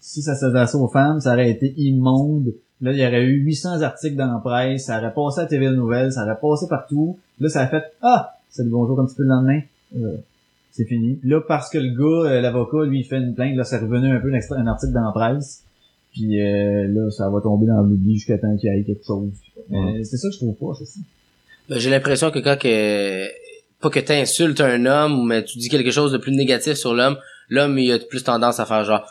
Si ça s'adressait aux femmes, ça aurait été immonde. Là, il y aurait eu 800 articles dans la presse, ça aurait passé à TV Nouvelles, ça aurait passé partout. Là, ça a fait « Ah! Salut, bonjour, un petit peu le lendemain. Euh, c'est fini. Puis Là, parce que le gars, euh, l'avocat, lui, il fait une plainte, là, c'est revenu un peu un, article dans la presse. Puis euh, là, ça va tomber dans l'oubli jusqu'à temps qu'il y ait quelque chose. Mais c'est ça que je trouve pas, ça. c'est- Ben, j'ai l'impression que quand que pas que t'insultes un homme mais tu dis quelque chose de plus négatif sur l'homme, l'homme il a plus tendance à faire genre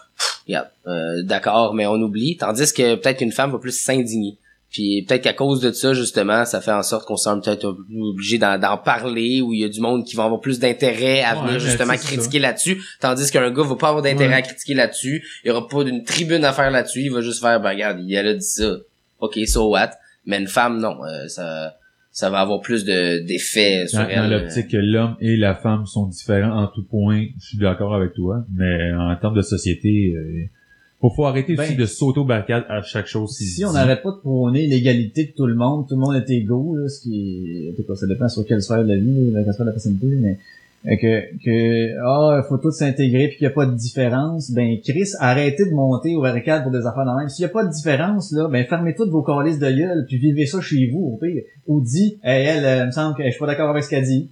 Regarde, euh, d'accord, mais on oublie, tandis que peut-être qu'une femme va plus s'indigner. Puis peut-être qu'à cause de ça justement, ça fait en sorte qu'on se sent peut-être obligé d'en, d'en parler ou il y a du monde qui va avoir plus d'intérêt à Ouais, venir mais justement critiquer là-dessus, tandis qu'un gars va pas avoir d'intérêt Ouais. à critiquer là-dessus, il y aura pas d'une tribune à faire là-dessus, il va juste faire ben regarde, il a dit ça. OK, so what? Mais une femme non, euh, ça ça va avoir plus de d'effets sur Dans, dans elle. l'optique que l'homme et la femme sont différents en tout point, je suis d'accord avec toi. Mais en termes de société, euh, faut, faut arrêter Ben, aussi de s'auto-barricade à chaque chose. Si on n'arrête pas de prôner l'égalité de tout le monde, tout le monde est égaux, là, ce qui est, en tout cas, ça dépend sur quelle sphère de la vie, quelle sphère de la personnalité, mais que, que, ah, faut tous s'intégrer puis qu'il n'y a pas de différence, ben, Chris, arrêtez de monter aux barricades pour des affaires de même. S'il n'y a pas de différence, là, ben, fermez toutes vos calices de gueule puis vivez ça chez vous, au pire. Ou dit, hey, elle, euh, il me semble que je suis pas d'accord avec ce qu'elle dit.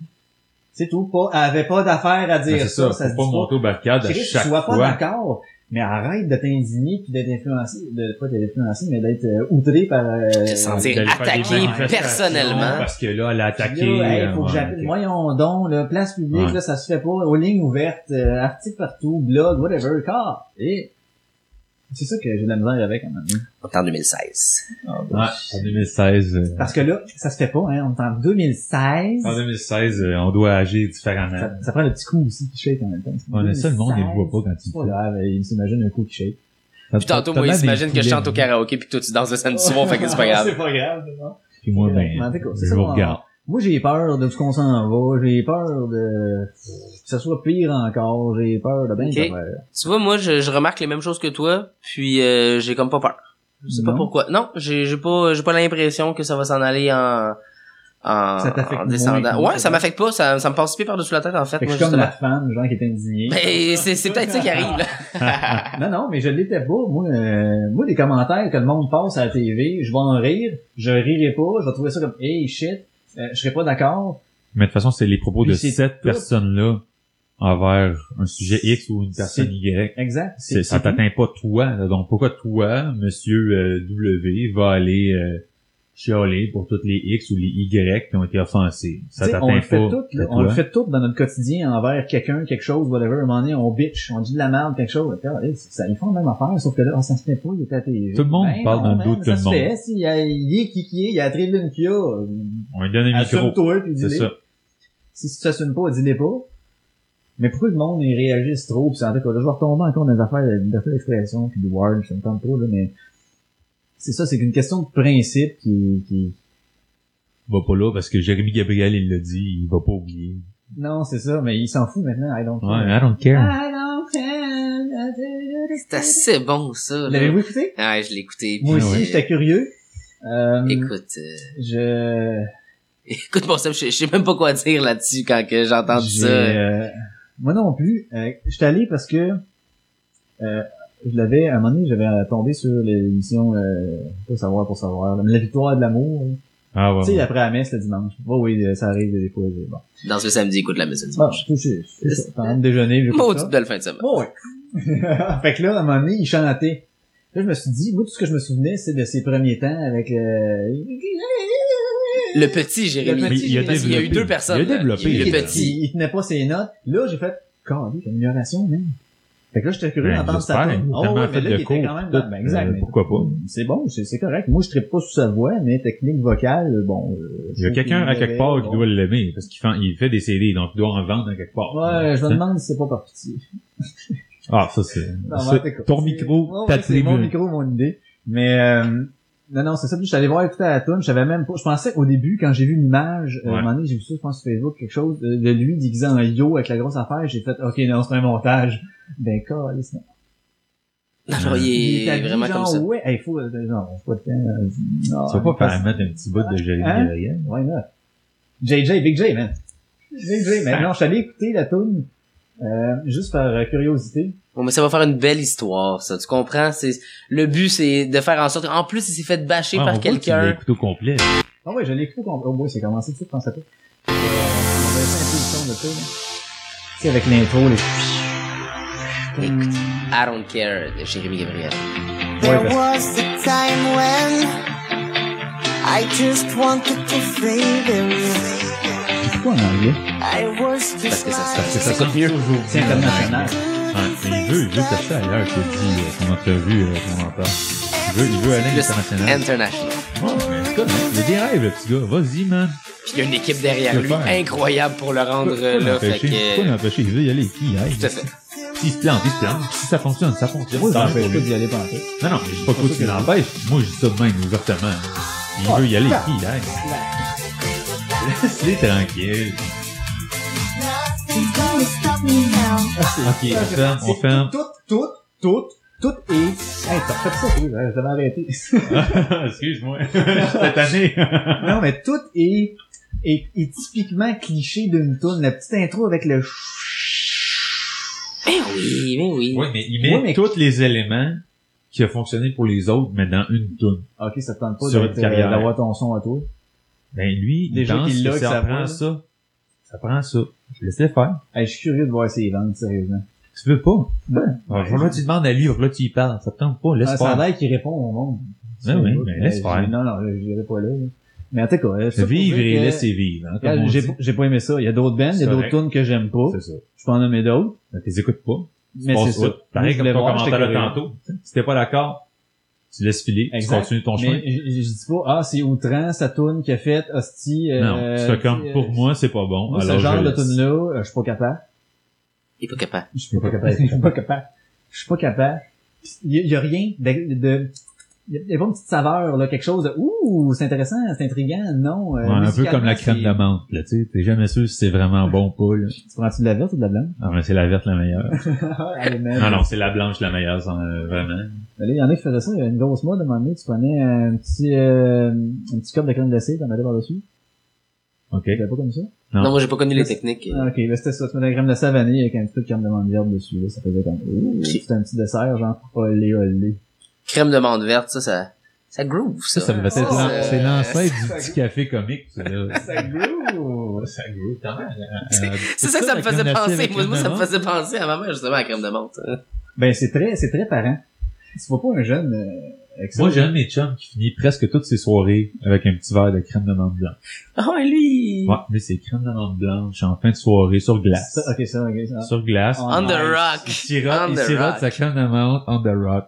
C'est tout, pas, elle avait pas d'affaire à Ben, dire c'est ça, ça, ça, faut dit pas monter aux barricades à Chris, chaque sois pas d'accord, mais arrête de t'indigner puis d'être influencé, de pas d'être influencé, mais d'être euh, outré par. Euh, sentir attaqué personnellement. Parce que là, elle a puis attaqué. là, hey, euh, faut que ouais, j'appelle. Voyons donc, là, place publique, Ouais. là, ça se fait pas. Aux lignes ouvertes, euh, articles partout, blog, whatever, car. Et c'est ça que j'ai de la misère avec à un moment donné. On est en 2016. Ouais, en 2016. euh, Parce que là, ça se fait pas, hein. On est en 2016. En 2016, euh, on doit agir différemment. Ça, ça prend le petit coup aussi qui shake en même temps. Ouais, mais ça, le monde, il le 2016. voit pas quand tu pas grave, il s'imagine un coup qui shake. Puis tantôt, moi, il s'imagine que je chante au karaoké puis que toi, tu danses le samedi soir, fait que c'est pas <laughs> grave. c'est pas grave, non? Puis moi, ben, je vous on- regarde. Moi, j'ai peur de ce qu'on s'en va. J'ai peur de que ça soit pire encore. J'ai peur de bien Ok. des affaires. Tu vois, moi, je, je remarque les mêmes choses que toi, puis euh, j'ai comme pas peur. Je sais pas pourquoi. Non, j'ai j'ai pas j'ai pas l'impression que ça va s'en aller en en, Ça t'affecte en moins descendant. Ouais, ça m'affecte pas, ça, ça me passe pied par-dessus la tête en fait, Fait que moi je suis comme la femme, genre qui est indignée. Ben, c'est c'est peut-être ça qui arrive là. <laughs> non, non, mais je l'étais pas. Moi, euh, moi, les commentaires que le monde passe à la TV, je vais en rire. Je rirai pas. Je vais trouver ça comme, hey, shit. Euh, je serais pas d'accord. Mais de toute façon, c'est les propos Puis de cette personne-là envers un sujet X ou une personne Y. Exact. C'est, ça t'atteint pas toi. Donc pourquoi toi, monsieur euh, W, va aller euh, chialer pour toutes les X ou les Y qui ont été offensés. Ça sais, on t'atteint le fait pas. tout, là, on toi. le fait tout dans notre quotidien envers quelqu'un, quelque chose, whatever. À un moment donné, on bitch, on dit de la merde, quelque chose. Hey, ça, ils font la même affaire, sauf que là, oh, ça se fait pas, il était à TV. Tout le monde Ben parle man, dos de tout le se monde. fait, si, il, y a, il est qui qui est, il y a la tribune qu'il y a. euh, On lui donne un micro. Puis dis-les. ça. Si tu t'assumes pas, dis-les pas. Mais pourquoi le monde, ils réagissent trop, pis c'est en tout cas, là, je vais retomber encore dans les affaires de liberté d'expression, puis du word, ça me tente pas, là, mais c'est ça, c'est qu'une question de principe qui, qui, Va pas là parce que Jérémy Gabriel, il l'a dit, il va pas oublier. non, c'est ça, mais il s'en fout maintenant, I don't Ouais, care. I don't care. I don't care. C'est assez bon, ça. là. L'avez-vous écouté? Ouais, je l'ai écouté. Moi aussi, j'étais curieux. Euh, Écoute, euh, je, <laughs> écoute mon Sam, je je sais même pas quoi dire là-dessus quand que j'ai entendu j'ai, ça. euh, moi non plus. Euh, j'étais allé parce que euh, je l'avais, à un moment donné, j'avais tombé sur l'émission euh, Pas savoir pour savoir, La victoire de l'amour. Ah ouais. Tu sais, ouais. après la messe le dimanche. Oh, oui, ça arrive des fois. Bon. Dans ce samedi, écoute la maison Bon, dimanche. c'est c'est- c'est ça. Pendant le déjeuner, Maudite ça. belle fin de semaine. Oh, ouais. <laughs> fait que là, à un moment donné, il chantait. Là, je me suis dit, moi, tout ce que je me souvenais, c'est de ses premiers temps avec euh, le... Le petit Jérémy. Le petit, Parce qu'il y a développé. eu deux personnes. Il a développé. Il y a il, le Il- petit. il, il tenait pas ses notes. Là, j'ai fait, calme, amélioration, même. Fait que là, j'étais curieux Ben, d'entendre sa tune. Oh, tellement ouais, fait mais là, de il était quand même dans- ben, exact, euh, mais- pourquoi pas. C'est bon, c'est correct. Moi, je trippe pas sur sa voix, mais technique vocale, bon. euh, Il y a quelqu'un à quelque part qui doit l'aimer parce qu'il fait, il fait des CD donc il doit en vendre à quelque part. Ouais, je me Hein? demande si c'est pas par pitié. Ah, ça c'est. Ton micro, ta mon micro, mon idée. Mais, euh, non, non, c'est ça. Puis, je suis allé voir écouter la tune. Je savais même pas. Je pensais au début, quand j'ai vu l'image, euh, à un Ouais. moment donné, j'ai vu ça, je pense, sur Facebook, quelque chose, de, de lui déguisé en yo avec la grosse affaire. J'ai fait, ok, non, c'est un montage. Ben, câlisse, non. Non, non, il est habillé vraiment genre, comme ça. Ouais, il faut, euh, non, faut pas de temps. euh, non, Tu vas pas faire mettre un petit bout de Jérémy Hein? Why not? JJ, Big J, man. Big J, man. Non, je suis allé écouter la tune, euh, juste par euh, curiosité. Bon, mais ça va faire une belle histoire, ça. Tu comprends? C'est, le but, c'est de faire en sorte, en plus, il s'est fait bâcher Ouais, on par voit que tu l'as quelqu'un. au complet. Ah ouais, je l'ai écouté. Oh boy, c'est commencé tout de suite, pensais pas. Euh, on va essayer un peu le son de ça, là. Tu sais, avec l'intro, les... Écoute, I don't care de Jérémy Gabriel. There was a time when I just wanted to fade away. C'est quoi en anglais? Parce que ça, ça, like ça sonne mieux. C'est international. Il veut, il veut tester ailleurs qu'il a dit euh, son entrevue euh, qu'on entend. Il veut, il veut aller à Plus l'international. international. Ouais, mais c'est correct. Il a des rêves, le petit gars. Vas-y, man. Puis il y a une équipe derrière Je lui, incroyable pour le rendre Pourquoi euh, là. Fait? Pourquoi que, l'empêcher? Il veut y aller. Qui aille? tout à fait. S'il se plante, il se plante. Si ça fonctionne, ça fonctionne. Moi, Tant j'empêche pour pas d'y aller pendant. Non, non, mais je dis pas toi qui l'empêche. Moi, je dis ça de même, ouvertement. Il veut y aller, qui aille? Laisse-les now. Ok, on ferme, on ferme. Tout, tout, tout, tout est... Hey, t'as fait ça, oui, je t'avais arrêté. Excuse-moi. J'étais tanné. non, mais tout est, est, est typiquement cliché d'une tune. La petite intro avec le... Mais oui, mais oui. Oui, mais il met Ouais, mais- tous les éléments qui ont fonctionné pour les autres, mais dans une tune. Ok, ça te tente pas d'avoir ton son à toi? Ben, lui, Déjà il pense qu'il l'a, que ça, ça prend ça. Ça prend ça. Je laisse-le faire. Hey, je suis curieux de voir ses ventes, sérieusement. Tu veux pas? Ben, Alors, là, tu demandes à lui, là, tu y parles. Ça te tente pas, laisse Ah, ça a faire. l'air qu'il répond au monde. Ben oui, mais Facebook. laisse Euh, faire. Non, non, je j'irai pas là. Mais en tout cas, euh, ça Vivre et laisser vivre. Hein, comme J'ai j'ai pas aimé ça. Il y a d'autres bands, il y a d'autres tunes que j'aime pas. C'est ça. Je peux en nommer d'autres. Ben, t'es écoutes pas. Mais c'est ça. Pareil comme ton commentaire tantôt. Si t'es pas d'accord, tu laisses filer, tu Exact. continues ton chemin. Mais je, je dis pas, ah, c'est outrant, sa tune qu'il a faite, hostie. euh, non, c'est comme, tu pour euh, moi, c'est pas bon. Moi, ce alors genre je de laisse. tune-là, euh, je suis pas capable. Il est pas capable. Je suis pas capable. Je suis pas capable. Je suis pas capable. Il y, a- il y a rien de, de il y a- pas une petite saveur, là, quelque chose de, ouh, c'est intéressant, c'est intriguant, non. euh, Ouais, un peu comme la crème de menthe, là, tu sais. T'es jamais sûr si c'est vraiment bon ou pas, là. Tu prends-tu de la verte ou de la blanche? Ah, mais c'est la verte la meilleure. <laughs> Non, non, c'est la blanche la meilleure, sans, euh, vraiment. Il y en a qui faisaient ça, il y a une grosse mode à un moment donné, tu prenais un petit, euh, un petit cup de crème glacée, t'en mettais par-dessus. OK. C'était pas comme ça? Non. Non, moi, j'ai pas connu les techniques. Ah, ok, là, c'était ça. Tu mettais la crème glacée à vanille avec un petit peu de crème de menthe verte dessus, là. Ça faisait comme, ouh, c'était un petit dessert, genre, olé, olé. Crème de menthe verte, ça, ça, ça groove, ça. Ça, ça devait être c'est l'ancêtre du petit café comique, ça, là. <laughs> Ça groove! Ça goûte quand même. C'est ça que ça me faisait penser. Moi, moi, ça me faisait penser à ma mère, justement, à la crème de menthe. hein. Ben, c'est très, c'est très parent. Tu vois pas un jeune, euh. Moi, j'ai un de mes chums qui finit presque toutes ses soirées avec un petit verre de crème de menthe blanche. Ah, ouais, lui. Ouais, lui, c'est crème de menthe blanche en fin de soirée sur glace. Ça, ok, ça, ok, ça. Sur glace. On On the nice. Il rock. sirote, On il the sirote rock. sa crème de menthe on the rock.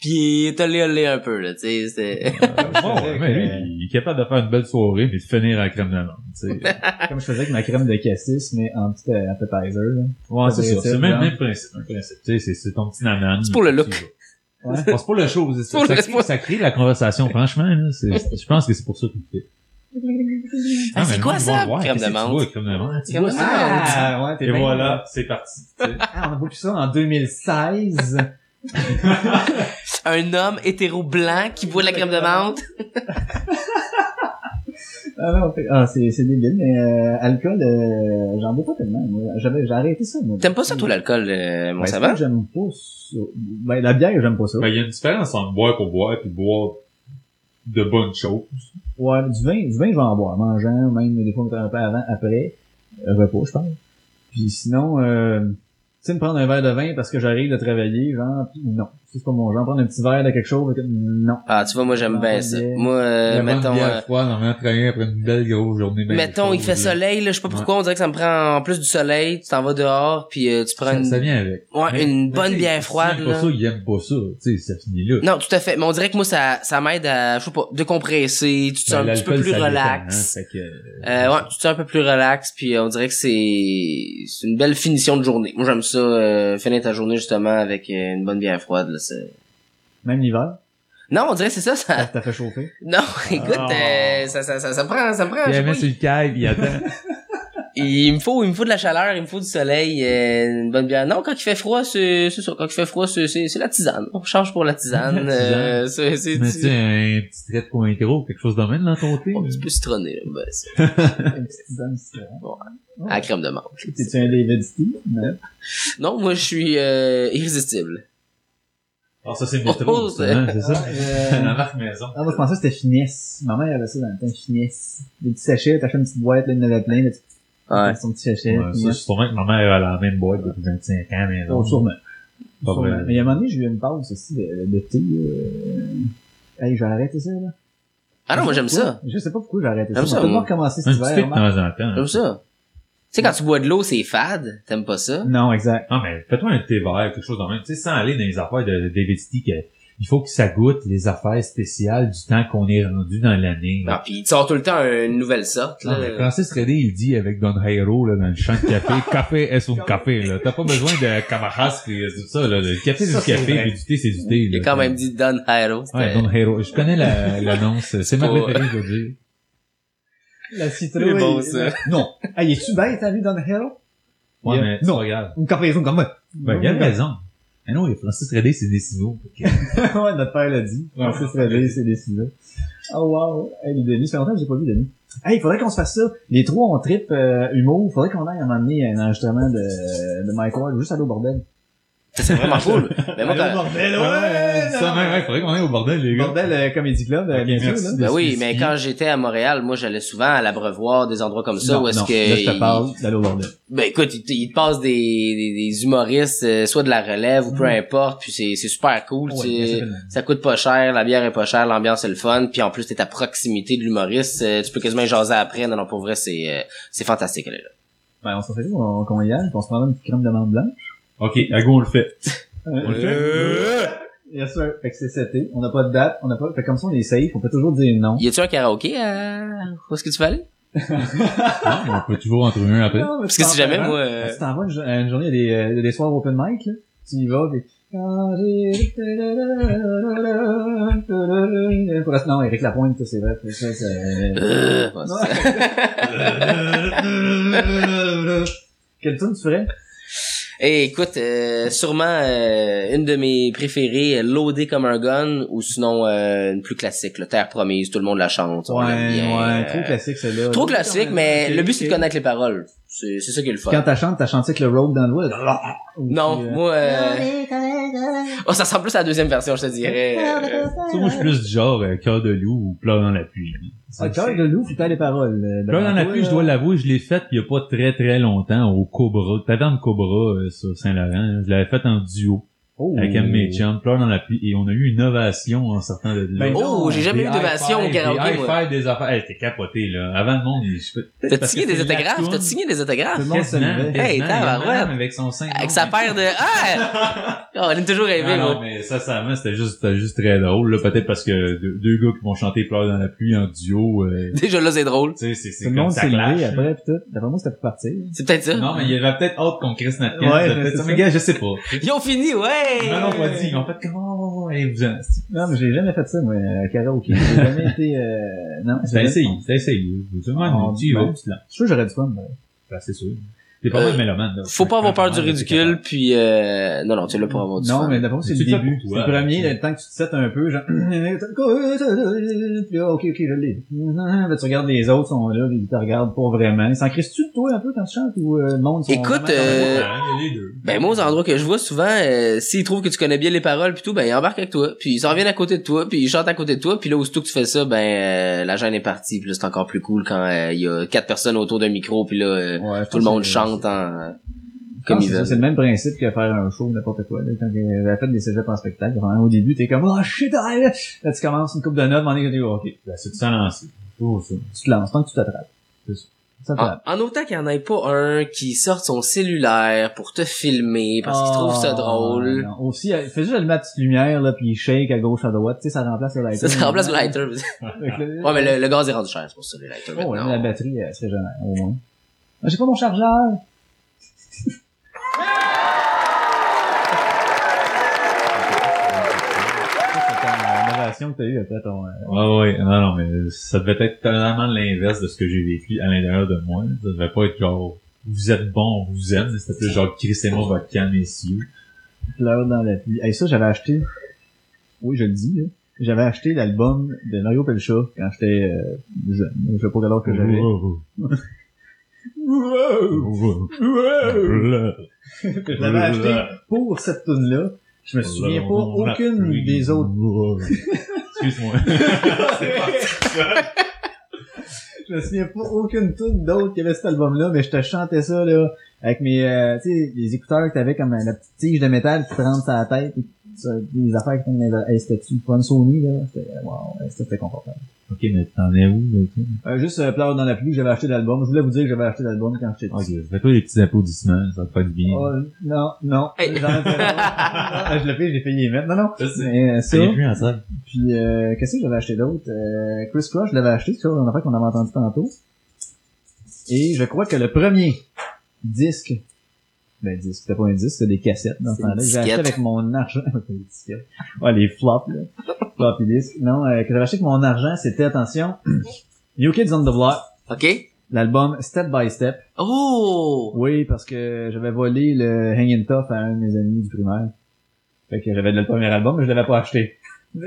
Puis, t'as olé un peu, là, tu sais, c'est... Bon, <laughs> ouais, mais lui, il est capable de faire une belle soirée mais de finir en crème de menthe, tu sais. <laughs> Comme je faisais avec ma crème de cassis, mais en petit euh, appetizer, là. Ouais, c'est ça. C'est même, même principe. principe. Tu sais, c'est, ton petit nanan. C'est pour le puis look. Ouais. C'est pour le show. c'est Ça, crée, ça crée la conversation, franchement. Là, c'est, je pense que c'est pour ça qu'il le fait. <laughs> Ah, c'est quoi ça? Crème de menthe. crème de menthe. Crème de menthe. Ah, ouais, t'es Et voilà, c'est parti. Ah, on a pu ça en 2016. <laughs> Un homme hétéro blanc qui boit de la crème de menthe. <laughs> ah, non, fait- ah, c'est, c'est débile, mais, euh, alcool, euh, j'en bois pas tellement, moi. J'avais, j'ai arrêté ça, moi. T'aimes pas ça, toi, l'alcool, euh, mon Ben, savant? J'aime pas ça. Ben, la bière, j'aime pas ça. Ben, il y a une différence entre boire pour boire puis boire de bonnes choses. Ouais, du vin, du vin, je vais en boire, mangeant, même des fois un peu avant, après, repas, je pense. Puis sinon, euh, sais, me prendre un verre de vin parce que j'arrive de travailler, genre, non. C'est pas mon genre. Prendre un petit verre de quelque chose, que- non. Ah, tu vois, moi, j'aime bien ça. Moi, euh, mettons... euh, froide, en travailler après une belle grosse journée. bien Mettons, il fait là. soleil, là, je sais pas pourquoi, on dirait que ça me prend en plus du soleil, tu t'en vas dehors, puis euh, tu prends Ça, une, ça vient avec. ouais, Mais- une mais bonne bière froide, aime pas là. ça, il aime pas ça. Tu sais, ça finit là. Non, tout à fait. Mais on dirait que moi, ça, ça m'aide à, je sais pas, décompresser, tu te sens Ben, un petit peu plus relax. hein, que, Euh, ouais, tu te sens un peu plus relax, puis euh, on dirait que c'est c'est une belle finition de journée. Moi, j'aime ça, euh, finir ta journée justement avec euh, une bonne bière froide. Là, Même l'hiver, non, on dirait que c'est ça. ça ça... t'a fait chauffer? Non, <laughs> écoute, Ah. euh, ça, ça, ça, ça me prend, ça me prend. Il met sur le caille, il attend. <laughs> il, me faut, il me faut de la chaleur, il me faut du soleil, euh, une bonne bière. Non, quand il fait froid, c'est c'est ça. Quand il fait froid, c'est c'est la tisane. On change pour la tisane. <laughs> La euh, c'est c'est mets tu sais, un petit trait de cointreau, quelque chose de même dans ton thé. un là? petit peu citronné. là, ben, c'est- Une petite c'est vrai. à la crème de menthe. T'es-tu un David Steve? Non. Non, moi, je suis euh, irrésistible. Ah, ça, c'est Oh, métro, c'est- hein, c'est ça? Euh, La marque maison. Ah, moi, je pensais que c'était finesse. Ma mère avait ça dans le temps, finesse. Des petits sachets, t'achètes une petite boîte, là, il y en avait plein, là, tu Ouais. son petit sachet. Ouais, ça, c'est sûrement que ma mère a la même boîte depuis 25 ans, mais Oh, sûrement. Pas Sûrement. vrai. Mais il y a un moment donné, j'ai eu une pause aussi de, de thé. Euh... Hey, j'ai arrêté ça, là. Ah non, moi, j'aime ça. Je sais pas pourquoi j'ai arrêté ça. J'aime ça, On peut pas recommencer cet hiver. en temps. J'aime ça. Tu sais, quand tu bois de l'eau, c'est fade. T'aimes pas ça? Non, exact. Ah, mais fais-toi un thé vert, quelque chose de même. Tu sais, sans aller dans les affaires de, David que il faut que ça goûte les affaires spéciales du temps qu'on est rendu dans l'année. Non, pis il sort tout le temps une nouvelle sorte, Non, là. Francis Redé, il dit avec Don Jairo, là, dans le champ de café, <laughs> café est un café, là. T'as pas besoin de Camajas pis tout ça, là. Le café, c'est du café, pis du thé, c'est du thé, Il a quand même dit Don Hero. c'était- Ouais, Don Jairo. Je connais la- l'annonce. <laughs> C'est ma préférée, je veux dire. La citrouille. C'est bon, ça. <laughs> Non. Hey, es-tu bête, t'as vu dans le Hero? Ouais, Yeah. mais, Non. regarde. Une comparaison comme moi. Ben, il a raison? Mais non, Francis Redé, c'est des ciseaux. <laughs> Ouais, notre père l'a dit. Francis Réveil, c'est des ciseaux. Oh wow. Hey, les Denis, ça fait longtemps que j'ai pas vu Denis. Hey, il faudrait qu'on se fasse ça. Les trois, on trip euh, humour. Faudrait qu'on aille à un moment donné un enregistrement de, de Mike Ward, juste aller au bordel. Ça, C'est vraiment cool. Mais moi, quand... bordel, Ah ouais, ça, même, ouais, faudrait qu'on aille au bordel, les gars. Bordel euh, Comedy Club, euh, Ok, bien sûr, là. Ben oui, mais quand j'étais à Montréal, moi, j'allais souvent à l'Abreuvoir, des endroits comme ça, non, où est-ce que... Là, je te parle d'aller au bordel. Ben écoute, il te, il te passe des, des, des humoristes, euh, soit de la relève ou peu importe, puis c'est c'est super cool. Ouais, tu bien sais. sûr. ça coûte pas cher, la bière est pas chère, l'ambiance est le fun, puis en plus t'es à proximité de l'humoriste, euh, tu peux quasiment jaser après. Non, non, pour vrai, c'est euh, c'est fantastique. Là. Ben, on s'en fait qu'on qu'on y aille, puis on se prendra une petite crème de menthe blanche? Ok, à go, on le fait. On le fait? Yes, sir. Fait que c'est cet été. On n'a pas de date, on n'a pas, fait comme ça, on est safe, on peut toujours dire non. Y a-tu un karaoké à... Où est-ce que tu vas aller? Non, on peut toujours en trouver un après. Non, mais Parce que si jamais, moi... hein, euh, Tu t'en vas une, jo- une journée, il y a des, euh, des soirs open mic, là. Tu y vas, pis... Non, Eric Lapointe, ça, c'est vrai. Ça, c'est... euh, <laughs> Quelle tune tu ferais? Eh, écoute, euh, sûrement euh, une de mes préférées, euh, Loadé comme un gun, ou sinon euh, une plus classique, le Terre promise, tout le monde la chante. on l'aime bien, ouais, euh, trop classique, celle-là. Trop classique, mais le but c'est de connaître les paroles. C'est c'est ça qui est le fun. Quand t'as chanté, t'as chanté avec le road dans le doigt. Ou Non, tu, euh, moi... Euh... Oh, ça ressemble plus à la deuxième version, je te dirais. Euh, Ça, moi, je suis plus du genre euh, cœur de loup ou pleurs dans la pluie. Ah, cœur de loup, t'aies les paroles. euh, dans la pluie, je dois l'avouer, je l'ai faite il y a pas très très longtemps au Cobra, taverne Cobra euh, sur Saint-Laurent. Je l'avais faite en duo Oh. avec un de mes chums, pleure dans la pluie, et on a eu une ovation en sortant de là. Ben Oh, j'ai jamais eu d'ovation au karaoké, Des moi. des affaires. Hey, t'es capoté, là. Avant le monde, il- je T'as signé des autographes? T'as signé des Tout autographes? le monde se Quasiment, levait. quasiment. Hey, tabarouette. avec son sein. Avec sa paire de... Ah! <laughs> Oh, on a toujours rêvé, Non, non, moi. mais ça, ça, c'était juste, c'était juste très drôle, là. Peut-être parce que deux, deux gars qui vont chanter Pleurs dans la pluie en duo, euh, <laughs> Déjà là, c'est drôle. tu sais, c'est, c'est Tout le monde s'est levé après pis tout. D'après moi, c'était pour partir. C'est peut-être ça. Non, mais il y avait peut-être hâte qu'on crisse notre. Mais gars, je sais pas. Ils ont fini, ouais! Non, non, pas dit. Ils ont fait comment, hey, vous en, Non, mais j'ai jamais fait ça, moi, euh, karaoké. J'ai jamais <laughs> été, euh, non. C'était essayé, c'était essayé. Ah, tu y vas, ben. tu lances. Je suis sûr que j'aurais du fun, mais. Ben, c'est sûr. T'es pas Euh, mal mélomane, là. Faut pas avoir peur du ridicule, puis euh... Non, non, tu l'as pas avoir du Non, fun. mais d'abord, c'est le début. C'est toi, le premier, le temps que tu te sets un peu, genre, ok, ok, je l'ai. Là, tu regardes les autres, sont là, ils te regardent pas vraiment. Ils s'en crissent-tu de toi un peu quand tu chantes ou euh, le monde sont Écoute, euh. Ben moi aux endroits que je vois souvent, euh, s'ils trouvent que tu connais bien les paroles puis tout, ben ils embarquent avec toi, puis ils s'en viennent à côté de toi, puis ils chantent à côté de toi, puis là aussitôt que tu fais ça, ben euh, la gêne est partie, puis là c'est encore plus cool quand euh, il y a quatre personnes autour d'un micro, puis là euh, tout le monde que- en Je comme ils veulent. C'est le même principe que faire un show, n'importe quoi. Là, quand j'avais fait des cégeps en spectacle, vraiment, au début, t'es comme, oh shit, ah, là, Là, tu commences une coupe de notes, m'en est ok, Ben, c'est ça lancé. Toujours ça. tu te lances, tant que tu t'attrapes. C'est ça. Ça t'attrape. En, en autant qu'il n'y en ait pas un qui sorte son cellulaire pour te filmer parce qu'il trouve ça Ah, drôle. non. Aussi, euh, fais juste allumer la petite lumière, là, puis il shake à gauche, à droite, tu sais, ça remplace le lighter. Ça, ça remplace le lighter. <laughs> Ouais, mais le, le gaz est rendu cher, c'est pour ça, le lighter. Oh, ouais, la batterie, elle serait jamais, au moins. Ah, J'ai pas mon chargeur! Que t'as eu après ton... euh, Ouais, ouais, non, non, mais ça devait être totalement l'inverse de ce que j'ai vécu à l'intérieur de moi. Ça devait pas être genre, vous êtes bon, on vous aime. C'était plus genre, crissez-moi votre canne, messieurs. Pleurs dans la pluie. Et ça, j'avais acheté... Oui, je le dis, là. J'avais acheté l'album de Mario Pelcha quand j'étais euh, jeune. Je sais pas quel âge que j'avais. <laughs> Je l'avais acheté pour cette tune là <laughs> <laughs> Je me souviens pas aucune des autres. Excuse-moi. Je me souviens pas aucune tune d'autre qui avait cet album-là, mais je te chantais ça, là, avec mes, euh, tu sais, les écouteurs que t'avais comme la petite tige de métal qui te rentre sur la tête, et les affaires dans les- c'était-tu pas une Sony, là? C'était, wow, c'était c'était confortable. ok, mais t'en es où, là? Euh, juste, euh, dans la pluie, j'avais acheté l'album. Je voulais vous dire que j'avais acheté l'album quand j'étais petit. Ok, fais-toi des petits applaudissements, ça va te faire du bien. Oh, non, non. Hey. J'en ai pas. Non, je l'ai fait, j'ai failli y mettre. Non, non. Ça, c'est- Mais, euh, ça, plus en salle. Puis, euh, qu'est-ce que j'avais acheté d'autre? Euh, Chris Crush, je l'avais acheté, c'est ça, en fait qu'on avait entendu tantôt. Et je crois que le premier disque, ben disque, c'était pas un disque, c'était des cassettes dans ce temps-là. J'ai acheté avec mon argent. <laughs> Ouais, les flops, là. Floppy disques. Non, euh, que j'avais acheté avec mon argent, c'était, attention, <clears throat> New Kids on the Block, OK? l'album Step by Step. Oh! Oui, parce que j'avais volé le Hangin' Tough à un de mes amis du primaire. Fait que j'avais le premier album, mais je l'avais pas acheté. <laughs>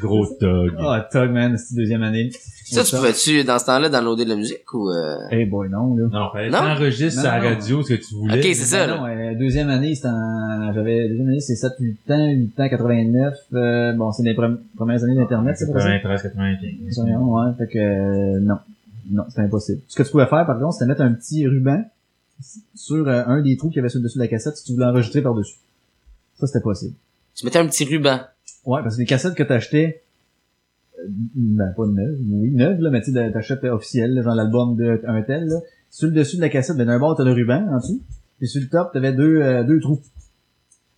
Gros tog. Ah, Tug, man, c'est deuxième année. Ça, tu pouvais-tu, dans ce temps-là, downloader de la musique ou... Euh... Eh boy, non, là. Non, fallait Non? t'enregistres à la radio ce que tu voulais. Ok, c'est ça, Ben là. non, euh, deuxième année, c'était en, j'avais, deuxième année, c'est 7, 8 ans, 8 ans, 89, euh, bon, c'est les premi- premières années d'Internet, c'est pas ça? 93, 95. Ouais, fait que, euh, non. Non, c'était impossible. Ce que tu pouvais faire, par contre, c'était mettre un petit ruban sur euh, un des trous qu'il y avait sur le dessus de la cassette si tu voulais enregistrer par-dessus. Ça, c'était possible. Tu mettais un petit ruban. Ouais, parce que les cassettes que t'achetais, ben pas neuves, oui, neuves, là, mais tu sais, t'achètes officiel, là, genre l'album de un tel, là. Sur le dessus de la cassette, ben d'un bord t'as le ruban en dessous, puis sur le top t'avais deux, euh, deux trous.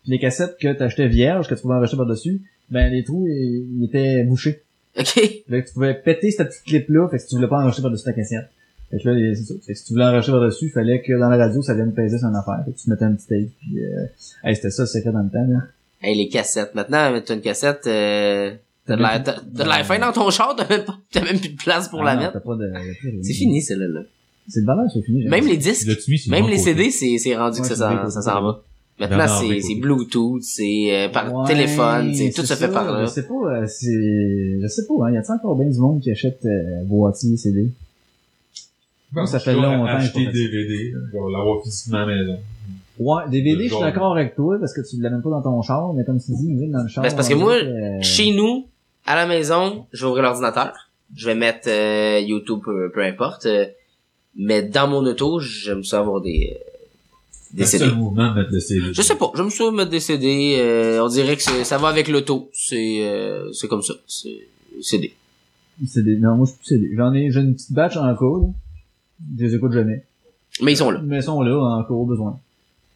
Puis les cassettes que t'achetais vierges, que tu pouvais enregistrer par-dessus, ben les trous, ils, étaient bouchés. OK? Fait que tu pouvais péter cette petite clip-là, fait que si tu voulais pas enregistrer par-dessus ta cassette. Fait que là, c'est ça. Fait que si tu voulais enregistrer par-dessus, il fallait que dans la radio, ça vienne peser son affaire. Fait que tu mettais un petit tape, puis euh, hey, c'était ça secret dans le temps, là. Hey, les cassettes. Maintenant, mettre une cassette, euh... T'as de l'air, t'as t'as de l'air fin dans ton char, t'as même, pas- t'as même plus de place pour Ah la non, mettre. t'as pas de- y a plus rien. C'est fini, celle-là. là. C'est de valeur, c'est fini. Même les disques, L'as-tu mis sur même les côté? CD, c'est, c'est rendu Ouais, que ça c'est s'en, vrai, ça c'est s'en vrai. va. Maintenant, c'est. Bluetooth, c'est euh, par Ouais, téléphone, c'est, tout se fait par là. Je sais pas, euh, c'est, je sais pas, hein, y a-t-il encore bien du monde qui achète euh, boîtier CD? Bon, ça fait je dois longtemps que je acheter fait DVD, là. je vais l'avoir physiquement à la maison. Ouais, DVD, je suis Genre. d'accord avec toi, parce que tu l'amènes pas dans ton char, mais comme tu dis, il est dans le char. Ben, c'est parce que moi, euh, Chez nous, à la maison, je vais ouvrir l'ordinateur. Je vais mettre euh, YouTube, peu, peu importe. euh, mais dans mon auto, j'aime ça avoir des, euh, décédé. le mouvement mettre le CD. Je sais pas, j'aime ça mettre des CD, euh, on dirait que c'est- ça va avec l'auto, c'est euh, c'est comme ça, c'est CD. CD. Non, moi, je suis plus CD. J'en ai, j'ai une petite batch en cours. Je les écoute jamais. Mais ils sont là. Mais ils sont là, en cours, au besoin.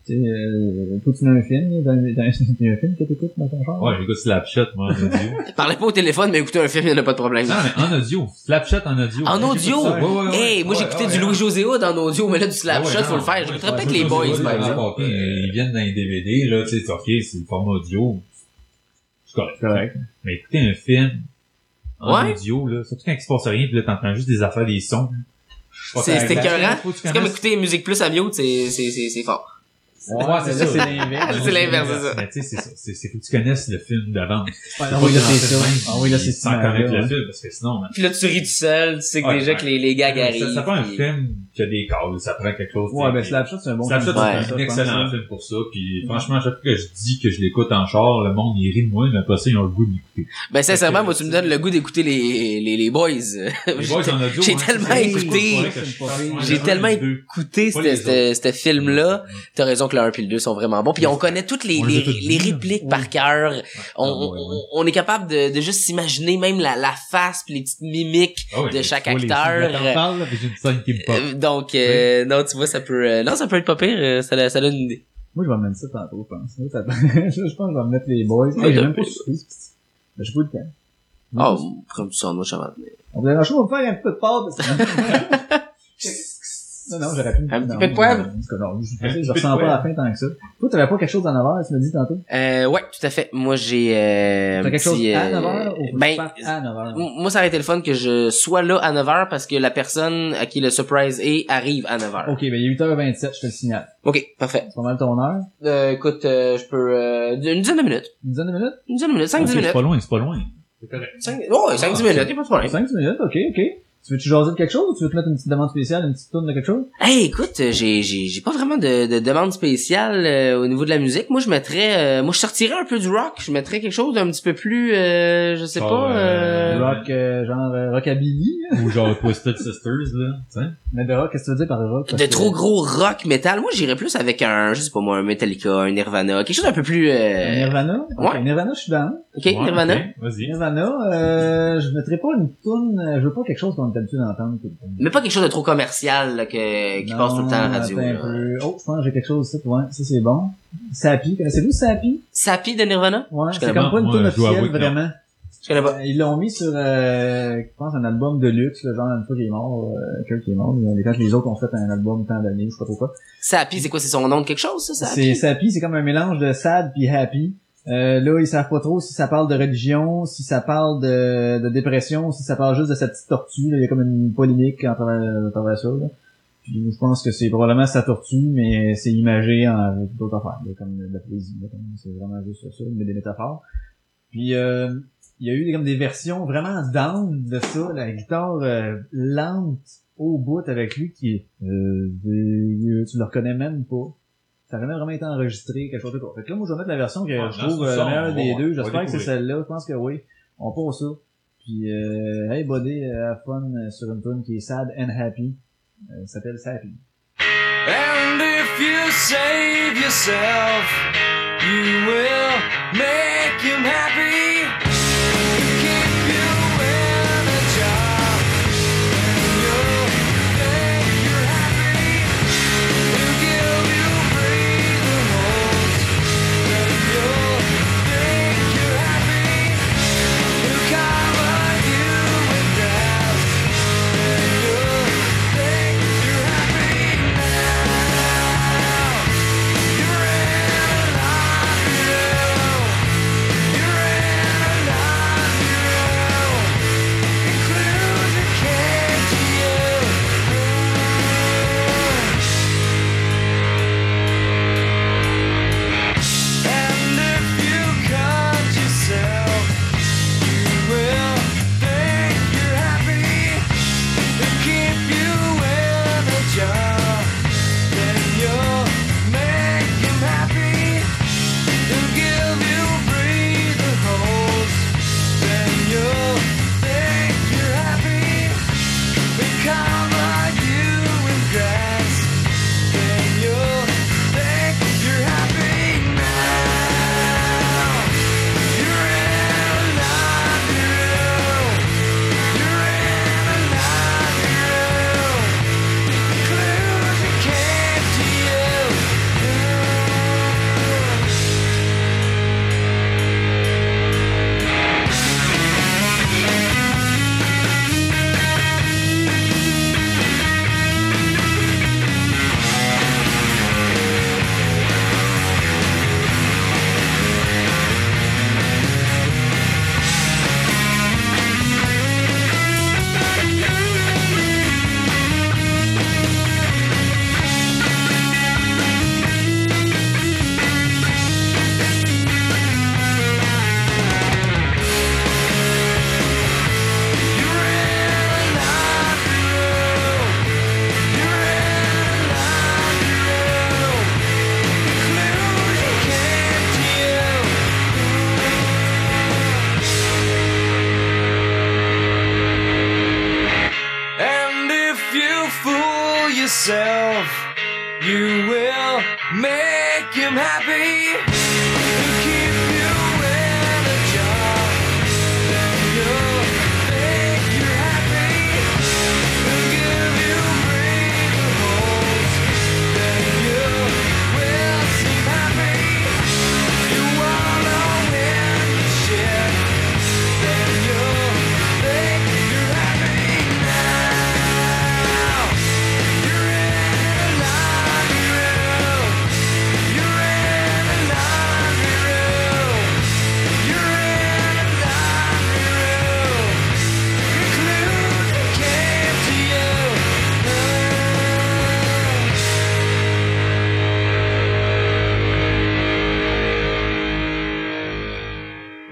Tu sais, euh, toi, tu mets un film, dans, dans, un film que t'écoutes dans ton char? Ouais, j'écoute Slapshot, moi, en audio. <laughs> Parlez pas au téléphone, mais écoutez un film, il y en a pas de problème. non, mais en audio. Slapshot en audio. En audio? Ouais, ouais, ouais. Hey, moi ouais, du ouais. Louis José Hood en audio, mais là du Slapshot, ouais, faut le faire. J'écouterais peut-être les boys, par exemple. Ils viennent dans les DVD, là, tu sais, c'est ok, c'est le format audio. C'est correct. Correct. Mais écouter un film en Ouais. audio, là, surtout quand il se passe rien, pis là, t'entends juste des affaires, des sons. C'est c'est écœurant. C'est comme écouter Musique Plus à mute, c'est c'est c'est c'est fort. Ouais, c'est ça. c'est l'inverse. <laughs> C'est l'inverse, c'est ça. Mais tu sais, c'est ça. C'est, faut que tu connaisses le film d'avance. Ouais, ah oui, là, c'est ça. Ah oui, là, c'est Sans ça. connaître le film, parce que sinon, hein, Puis là tu ris tout seul, tu sais que Ouais, déjà ouais. que les les gags arrivent. ça, ça prend un film qui a des cadres, ça prend quelque chose. Ouais, ben Slapshot, c'est un bon Slapshot, film. Ouais. c'est un excellent film pour ça. Puis franchement, à chaque fois que je dis que je l'écoute en char, le monde il rit de moi, mais pas ça, ils ont le goût de l'écouter. Ben sincèrement, moi tu me donnes le goût d'écouter les les les boys. <laughs> Les boys en audio, J'ai tellement écouté. J'ai tellement écouté ce ce film-là. T'as raison que le 1 puis le 2 sont vraiment bons. Puis on connaît toutes les, les les, les répliques par cœur. On, Ah, on, on est capable de, de juste s'imaginer même la, la face puis les petites mimiques Ah ouais, de chaque tu les acteur. une scène qui me pop. Euh, donc, euh, non, tu vois, ça peut... euh, non, ça peut être pas pire. euh, ça, ça donne une idée. Moi, je vais me mettre ça tantôt, je pense. Ça- <laughs> je pense que je vais me mettre les boys. Ouais, j'ai même pas c'est- Ben, j'ai pas eu le temps. Oh, comme ça, moi, je tenais. On va faire un peu de pâte. <laughs> <laughs> non, non, j'aurais pu. Un petit non, peu de poivre? non, c'est je, petit ressens pas poivre. la fin tant que ça. Toi, t'avais pas quelque chose en avant, tu me dis tantôt? Euh, ouais, tout à fait. Moi, j'ai... Euh, T'as quelque chose petit, à euh, 9h ou faut que ben, à 9h? M- Moi, ça aurait été le fun que je sois là à 9h parce que la personne à qui le surprise est arrive à 9h. Ok, ben, il est 8h27, je te le signale. Ok, parfait. C'est pas mal ton heure? Euh, écoute, euh, je peux... Euh, une dizaine de minutes. Une dizaine de minutes? Une dizaine de minutes. 5-10 Ok, C'est minutes. pas loin, c'est pas loin. C'est correct. 5... Oh, ouais, 5-10 Ah, minutes, y'a pas de problème. 5 minutes, ok, ok. Tu veux-tu jaser de quelque chose ou tu veux te mettre une petite demande spéciale, une petite tourne de quelque chose? Hey, écoute, euh, j'ai j'ai j'ai pas vraiment de, de demande spéciale euh, au niveau de la musique. Moi, je mettrais, euh, moi, je sortirais un peu du rock. Je mettrais quelque chose d'un petit peu plus, euh, je sais Ah, pas. euh, Euh... Rock, euh, genre euh, rockabilly. Ou genre Twisted Sisters, là, tu sais. Mais de rock, qu'est-ce que tu veux dire par rock? De que- trop gros rock metal. Moi, j'irais plus avec un, je sais pas moi, un Metallica, un Nirvana, quelque chose d'un peu plus. Euh... Nirvana? Ok, Ouais. Nirvana, je suis dans. Ok, Ouais, Nirvana. Vas-y. Nirvana, euh, je mettrais pas une toune, euh, je veux pas quelque chose qu'on est habitué d'entendre tout le temps. Mais pas quelque chose de trop commercial là, que, qui Non, passe tout le temps à la radio. un peu. Oh, je pense que j'ai quelque chose ici, ouais, ça c'est bon. Sapi, connaissez-vous Sapi? Sapi de Nirvana? Ouais, Je c'est connais comme pas. une dois officielle, avouer que non. vraiment. Je connais pas. Euh, Ils l'ont mis sur, euh, je pense, un album de luxe, le genre une fois qu'il est mort, euh, quelqu'un qui est mort, mais quand les autres ont fait un album tant d'années, je sais pas trop quoi. Sapi, c'est quoi? C'est son nom de quelque chose, ça, C'est Sapi? Sapi, c'est comme un mélange de sad puis happy. Euh, là, ils savent pas trop si ça parle de religion, si ça parle de, de dépression, si ça parle juste de cette petite tortue. là. Il y a comme une polémique en travers, à travers ça. Là. Puis je pense que c'est probablement sa tortue, mais c'est imagé en d'autres affaires, là, comme de la poésie. C'est vraiment juste ça, mais des métaphores. Puis euh, il y a eu comme des versions vraiment down de ça, la guitare euh, lente au bout avec lui qui est euh, tu le reconnais même pas. Ça n'a jamais vraiment été enregistré, quelque chose de quoi. Fait que là, moi, je vais mettre la version que Ouais, je trouve ce euh, la meilleure des deux. J'espère que c'est celle-là. Je pense que oui. On pose ça. Puis, euh, hey, buddy, euh, have fun euh, sur une tune qui est sad and happy. Euh, ça s'appelle Sappy. And if you save yourself, you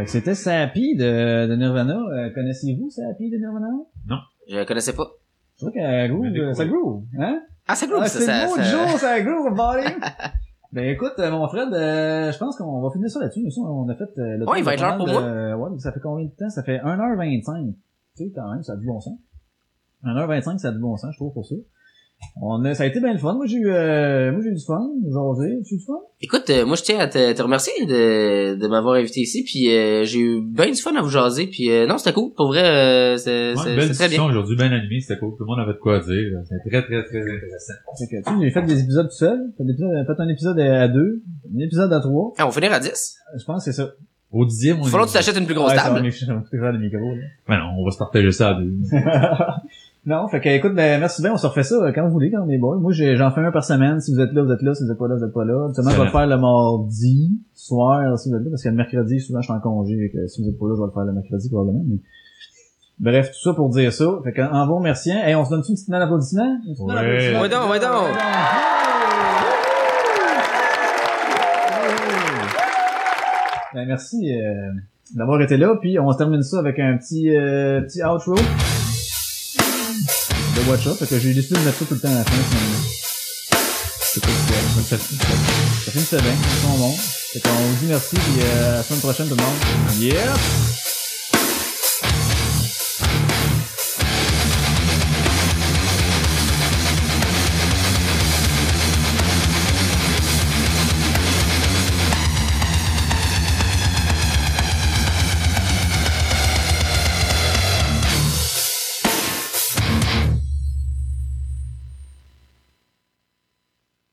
que c'était Sappy de, de Nirvana. Euh, Connaissez-vous Sappy de Nirvana? Je connaissais pas. Je trouve qu'elle groove, Mais ça groove, hein? Ah, c'est cool, Ah, ça, c'est ça, le mot ça- du jour, ça <laughs> groove, buddy! ben écoute, euh, mon Fred, euh, je pense qu'on va finir ça là-dessus. Nous, ça, on a fait euh, le Ouais, il va être l'heure pour de- Ouais, ça fait combien de temps? Ça fait 1h25. Tu sais, quand même, ça a du bon sens. 1h25, ça a du bon sens, je trouve, pour ça. On a, ça a été bien le fun. Moi, j'ai eu, euh, moi, j'ai eu du fun. J'ai j'ai eu du fun? Écoute, euh, moi je tiens à te, te remercier de, de m'avoir invité ici, puis euh, j'ai eu bien du fun à vous jaser, puis euh, non, c'était cool, pour vrai, euh, c'est Ouais, c'est- belle c'est très discussion bien. aujourd'hui, bien animée, c'était cool. Tout le monde avait de quoi dire. C'était très, très, très intéressant. Fait que, tu sais, j'ai fait des épisodes tout seul. Fait, un épisode à deux, un épisode à trois. Ah, on va finir à 10. Je pense que c'est ça. Au dixième, on Faut falloir que tu t'achètes une plus grosse Ouais, ça va table. ça va micro, là. Ben non, on va se partager ça à deux. <laughs> non, fait que, écoute, ben, merci bien, on se refait ça euh, quand vous voulez, quand on est bon. Moi, j'en fais un par semaine. Si vous êtes là, vous êtes là. Si vous êtes pas là, vous êtes pas là. Habituellement, je vais le faire le mardi soir, si vous êtes là, parce que le mercredi, souvent, je suis en congé, et que si vous êtes pas là, je vais le faire le mercredi, probablement, mais... Bref, tout ça pour dire ça. Fait qu'en en vous remerciant, et on se donne une petite main d'applaudissement? Ouais donc, ouais donc. Ben, merci euh, d'avoir été là, puis on se termine ça avec un petit euh, petit outro de Watch Up, fait que j'ai décidé de mettre ça tout le temps à la fin. finalement. C'est. Ça ça bien, ils sont bons. Fait qu'on vous dit merci, puis euh, à la semaine prochaine tout le monde. Yeah!